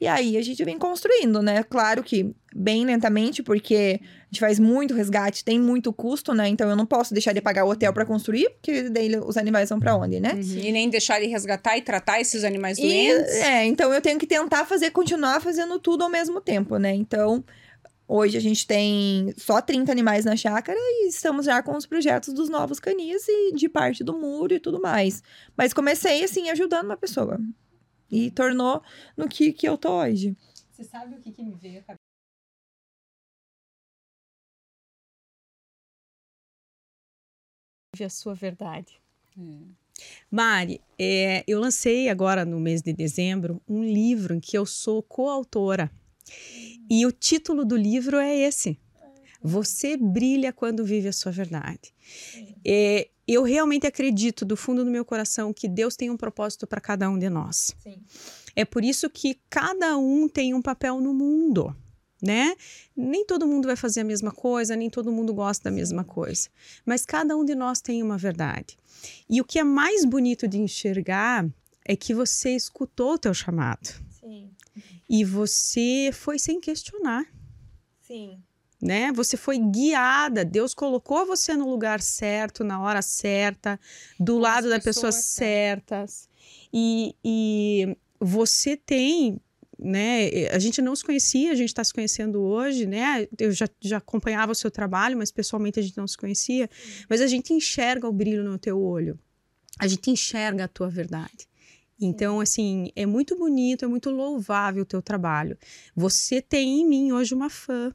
E aí a gente vem construindo, né? Claro que bem lentamente, porque a gente faz muito resgate, tem muito custo, né? Então eu não posso deixar de pagar o hotel para construir, porque daí os animais vão para onde, né? Uhum. E nem deixar de resgatar e tratar esses animais E, doentes. é, então eu tenho que tentar fazer, continuar fazendo tudo ao mesmo tempo, né? Então, hoje a gente tem só 30 animais na chácara e estamos já com os projetos dos novos canis e de parte do muro e tudo mais. Mas comecei, assim, ajudando uma pessoa. E tornou no que, que eu tô hoje. Você sabe o que, que me veio à cabeça? a sua verdade. Mari, é, eu lancei agora no mês de dezembro um livro em que eu sou coautora. E o título do livro é esse: Você brilha quando vive a sua verdade. É, eu realmente acredito do fundo do meu coração que Deus tem um propósito para cada um de nós. Sim. É por isso que cada um tem um papel no mundo, né? Nem todo mundo vai fazer a mesma coisa, nem todo mundo gosta da mesma coisa, mas cada um de nós tem uma verdade. E o que é mais bonito de enxergar é que você escutou o teu chamado. E você foi sem questionar, Sim. né? Você foi guiada, Deus colocou você no lugar certo, na hora certa, do Com lado as das pessoas pessoas certas. E, e você tem, né? A gente não se conhecia, a gente está se conhecendo hoje, né? Eu já, já acompanhava o seu trabalho, mas pessoalmente a gente não se conhecia. Mas a gente enxerga o brilho no teu olho, a gente enxerga a tua verdade. Então, assim, é muito bonito, é muito louvável o teu trabalho. Você tem em mim hoje uma fã.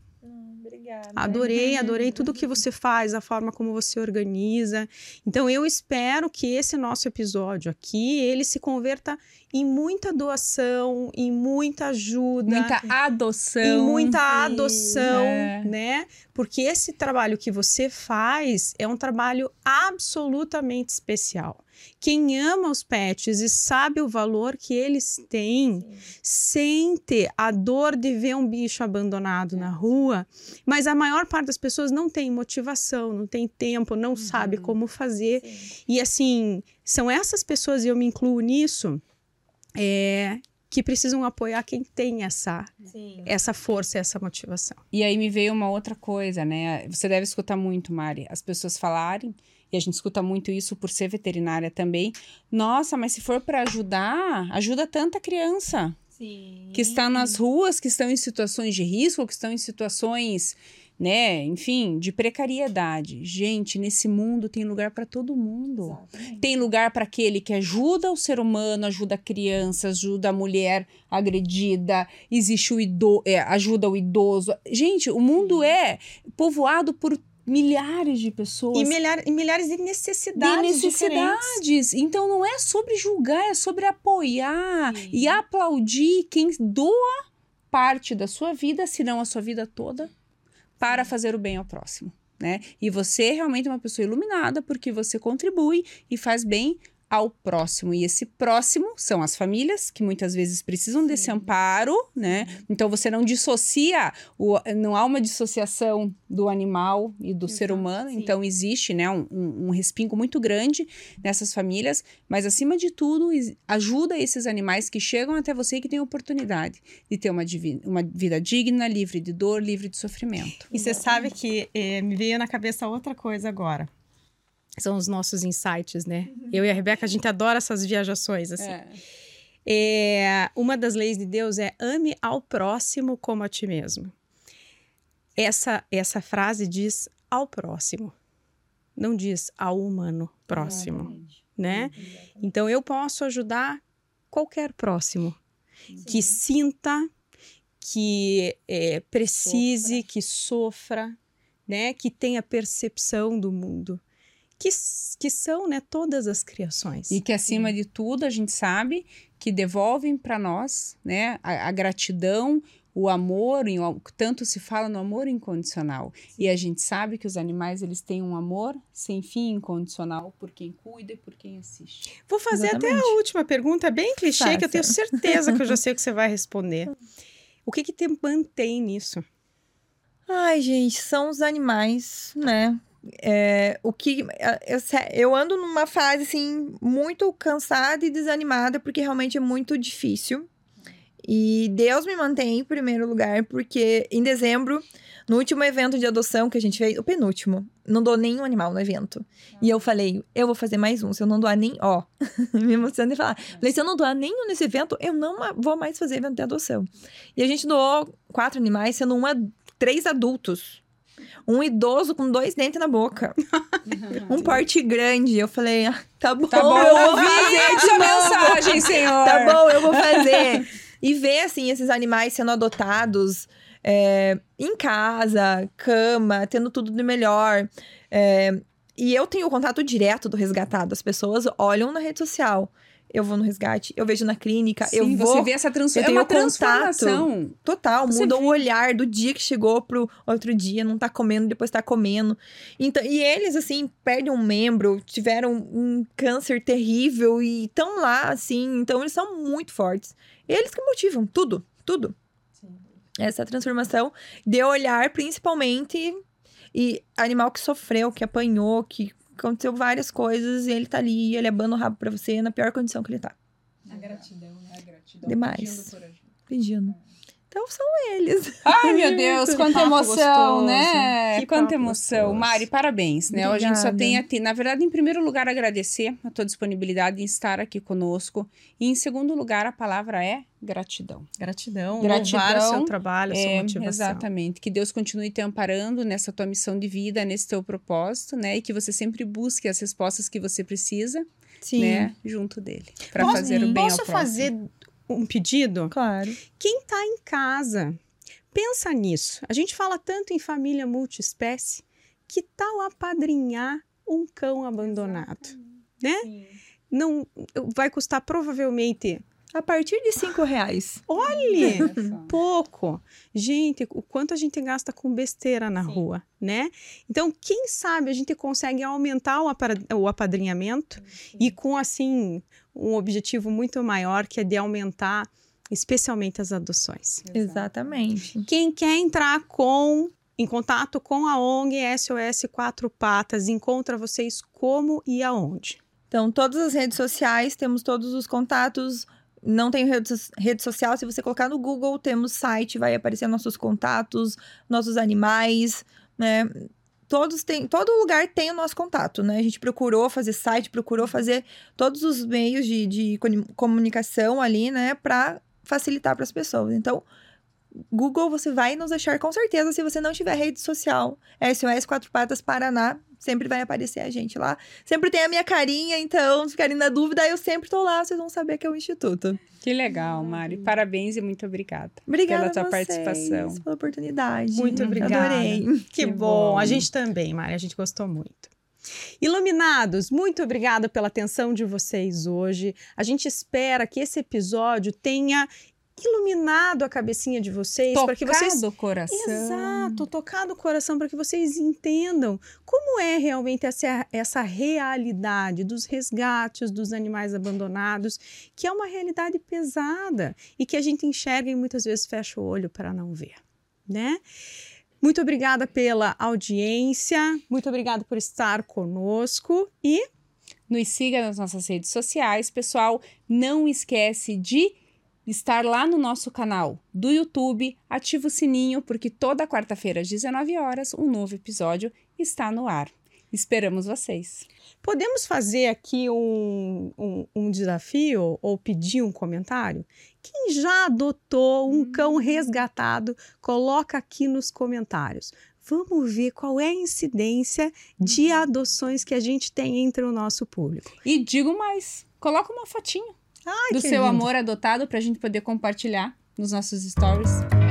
Obrigada. Adorei, adorei tudo que (laughs) você faz, a forma como você organiza. Então eu espero que esse nosso episódio aqui, ele se converta em muita doação, em muita ajuda, Muita adoção. em muita sim, adoção, é. né? Porque esse trabalho que você faz é um trabalho absolutamente especial. Quem ama os pets e sabe o valor que eles têm, sente a dor de ver um bicho abandonado na rua, mas a maior parte das pessoas não tem motivação, não tem tempo, não sabe como fazer. E assim, são essas pessoas, e eu me incluo nisso, é, que precisam apoiar quem tem essa, Sim. essa força, essa motivação. E aí me veio uma outra coisa, né? Você deve escutar muito, Mari, as pessoas falarem, e a gente escuta muito isso por ser veterinária também. Nossa, mas se for para ajudar, ajuda tanta criança Sim. que está nas ruas, que estão em situações de risco, que estão em situações, né, enfim, de precariedade. Gente, nesse mundo tem lugar para todo mundo. Exatamente. Tem lugar para aquele que ajuda o ser humano, ajuda a criança, ajuda a mulher agredida, existe o ido é, ajuda o idoso. Gente, o mundo é povoado por milhares de pessoas. E, milhar, e milhares de de necessidades. diferentes. necessidades. Então não é sobre julgar, é sobre apoiar Sim. e aplaudir quem doa parte da sua vida, se não a sua vida toda, para fazer o bem ao próximo. Né? E você é realmente uma pessoa iluminada porque você contribui e faz bem ao próximo. E esse próximo são as famílias, que muitas vezes precisam desse amparo, né? Então você não dissocia, o, não há uma dissociação do animal e do ser humano. sim. Então existe, né, um, um, respingo muito grande nessas famílias, mas acima de tudo, ajuda esses animais que chegam até você e que têm oportunidade de ter uma, uma vida digna, livre de dor, livre de sofrimento. E você sabe que eh, me veio na cabeça outra coisa agora. São os nossos insights, né? Eu e a Rebeca, a gente adora essas viajações, assim. É, uma das leis de Deus é ame ao próximo como a ti mesmo. Essa, essa frase diz ao próximo, não diz ao humano próximo, né? Então eu posso ajudar qualquer próximo que sinta, que é, precise, que sofra, né? Que tenha percepção do mundo, que, que são, né? Todas as criações. E que acima de tudo a gente sabe que devolvem para nós, né, a, a gratidão, o amor, em- tanto se fala no amor incondicional. E a gente sabe que os animais eles têm um amor sem fim incondicional por quem cuida e por quem assiste. Vou fazer até Exatamente. a última pergunta, bem clichê, que eu tenho Faça. certeza que eu já (laughs) sei o que você vai responder. O que que te mantém nisso? Ai, gente, são os animais, né? É, o que eu, eu ando numa fase assim muito cansada e desanimada porque realmente é muito difícil. E Deus me mantém em primeiro lugar porque em dezembro, no último evento de adoção que a gente fez, o penúltimo, não dou nenhum animal no evento. E eu falei, eu vou fazer mais um, se eu não doar nem, ó, (laughs) me emocionei de falar. Falei, se eu não doar nenhum nesse evento, eu não vou mais fazer evento de adoção. E a gente doou quatro animais, sendo uma três adultos. Um idoso com dois dentes na boca. (laughs) Um porte grande. Eu falei, ah, tá bom, Tá bom, eu vou ouvi fazer essa mensagem, senhor. Tá bom, eu vou fazer. E ver, assim, esses animais sendo adotados é, em casa, cama, tendo tudo de melhor. É, e eu tenho contato direto do resgatado. As pessoas olham na rede social. Eu vou no resgate, eu vejo na clínica, Sim, eu vou. você vê essa trans... eu é tenho uma contato. transformação. Total, Você muda vê. o olhar do dia que chegou pro outro dia, não tá comendo, depois tá comendo. Então, e eles, assim, perdem um membro, tiveram um câncer terrível e estão lá, assim, então eles são muito fortes. Eles que motivam tudo, tudo. Essa transformação de olhar, principalmente, e animal que sofreu, que apanhou, que aconteceu várias coisas, e ele tá ali, ele abana o rabo pra você na pior condição que ele tá, A gratidão, né? A gratidão. Demais. pedindo por ajuda. pedindo. Então são eles. Ai, meu (laughs) Deus, quanta emoção, gostoso. né? Que quanta emoção. gostoso. Mari, parabéns, né? A gente só Obrigada. tem a ti. Na verdade, em primeiro lugar, agradecer a tua disponibilidade em estar aqui conosco. E em segundo lugar, a palavra é gratidão. Gratidão, Gratidão, louvar o seu trabalho, a sua É, motivação. exatamente. Que Deus continue te amparando nessa tua missão de vida, nesse teu propósito, né? E que você sempre busque as respostas que você precisa, Sim, né? Junto dele. Para Posso- fazer o bem Posso ao próximo. fazer um pedido? claro. Quem está em casa, pensa nisso. A gente fala tanto em família multiespécie. Que tal apadrinhar um cão abandonado? Né? Não vai custar provavelmente. A partir de cinco reais. Olhe, Olha (laughs) pouco. Gente, o quanto a gente gasta com besteira na Sim. rua, né? Então, quem sabe a gente consegue aumentar o, apa- o apadrinhamento e com, assim, um objetivo muito maior, que é de aumentar especialmente as adoções. Exatamente. Quem quer entrar com em contato com a ONG SOS Quatro Patas, encontra vocês como e aonde? Então, todas as redes sociais, temos todos os contatos. Não tem rede, so- rede social, se você colocar no Google, temos site, vai aparecer nossos contatos, nossos animais, né? Todos têm, todo lugar tem o nosso contato, né? A gente procurou fazer site, procurou fazer todos os meios de, de comunicação ali, né? Para facilitar para as pessoas. Então, Google você vai nos achar com certeza se você não tiver rede social. SOS Quatro Patas Paraná, sempre vai aparecer a gente lá. Sempre tem a minha carinha, então, se ficarem na dúvida, eu sempre tô lá, vocês vão saber que é o Instituto. Que legal, Mari. Parabéns e muito obrigada. Obrigada Pela tua a vocês participação. pela oportunidade. Muito obrigada. Adorei. Que, Que bom. bom. A gente também, Mari, a gente gostou muito. Iluminados, muito obrigada pela atenção de vocês hoje. A gente espera que esse episódio tenha iluminado a cabecinha de vocês para que vocês Tocado o coração. Exato, tocar no coração para que vocês entendam como é realmente essa, essa realidade dos resgates dos animais abandonados, que é uma realidade pesada e que a gente enxerga e muitas vezes fecha o olho para não ver, né? Muito obrigada pela audiência, muito obrigada por estar conosco e Nos siga nas nossas redes sociais, pessoal. Não esquece de estar lá no nosso canal do YouTube, ativa o sininho, porque toda quarta-feira às 19 horas um novo episódio está no ar. Esperamos vocês. Podemos fazer aqui um, um, um desafio ou pedir um comentário? Quem já adotou um cão resgatado, coloca aqui nos comentários. Vamos ver qual é a incidência de adoções que a gente tem entre o nosso público. E digo mais, coloca uma fotinho Ai, do seu lindo. amor adotado para a gente poder compartilhar nos nossos stories.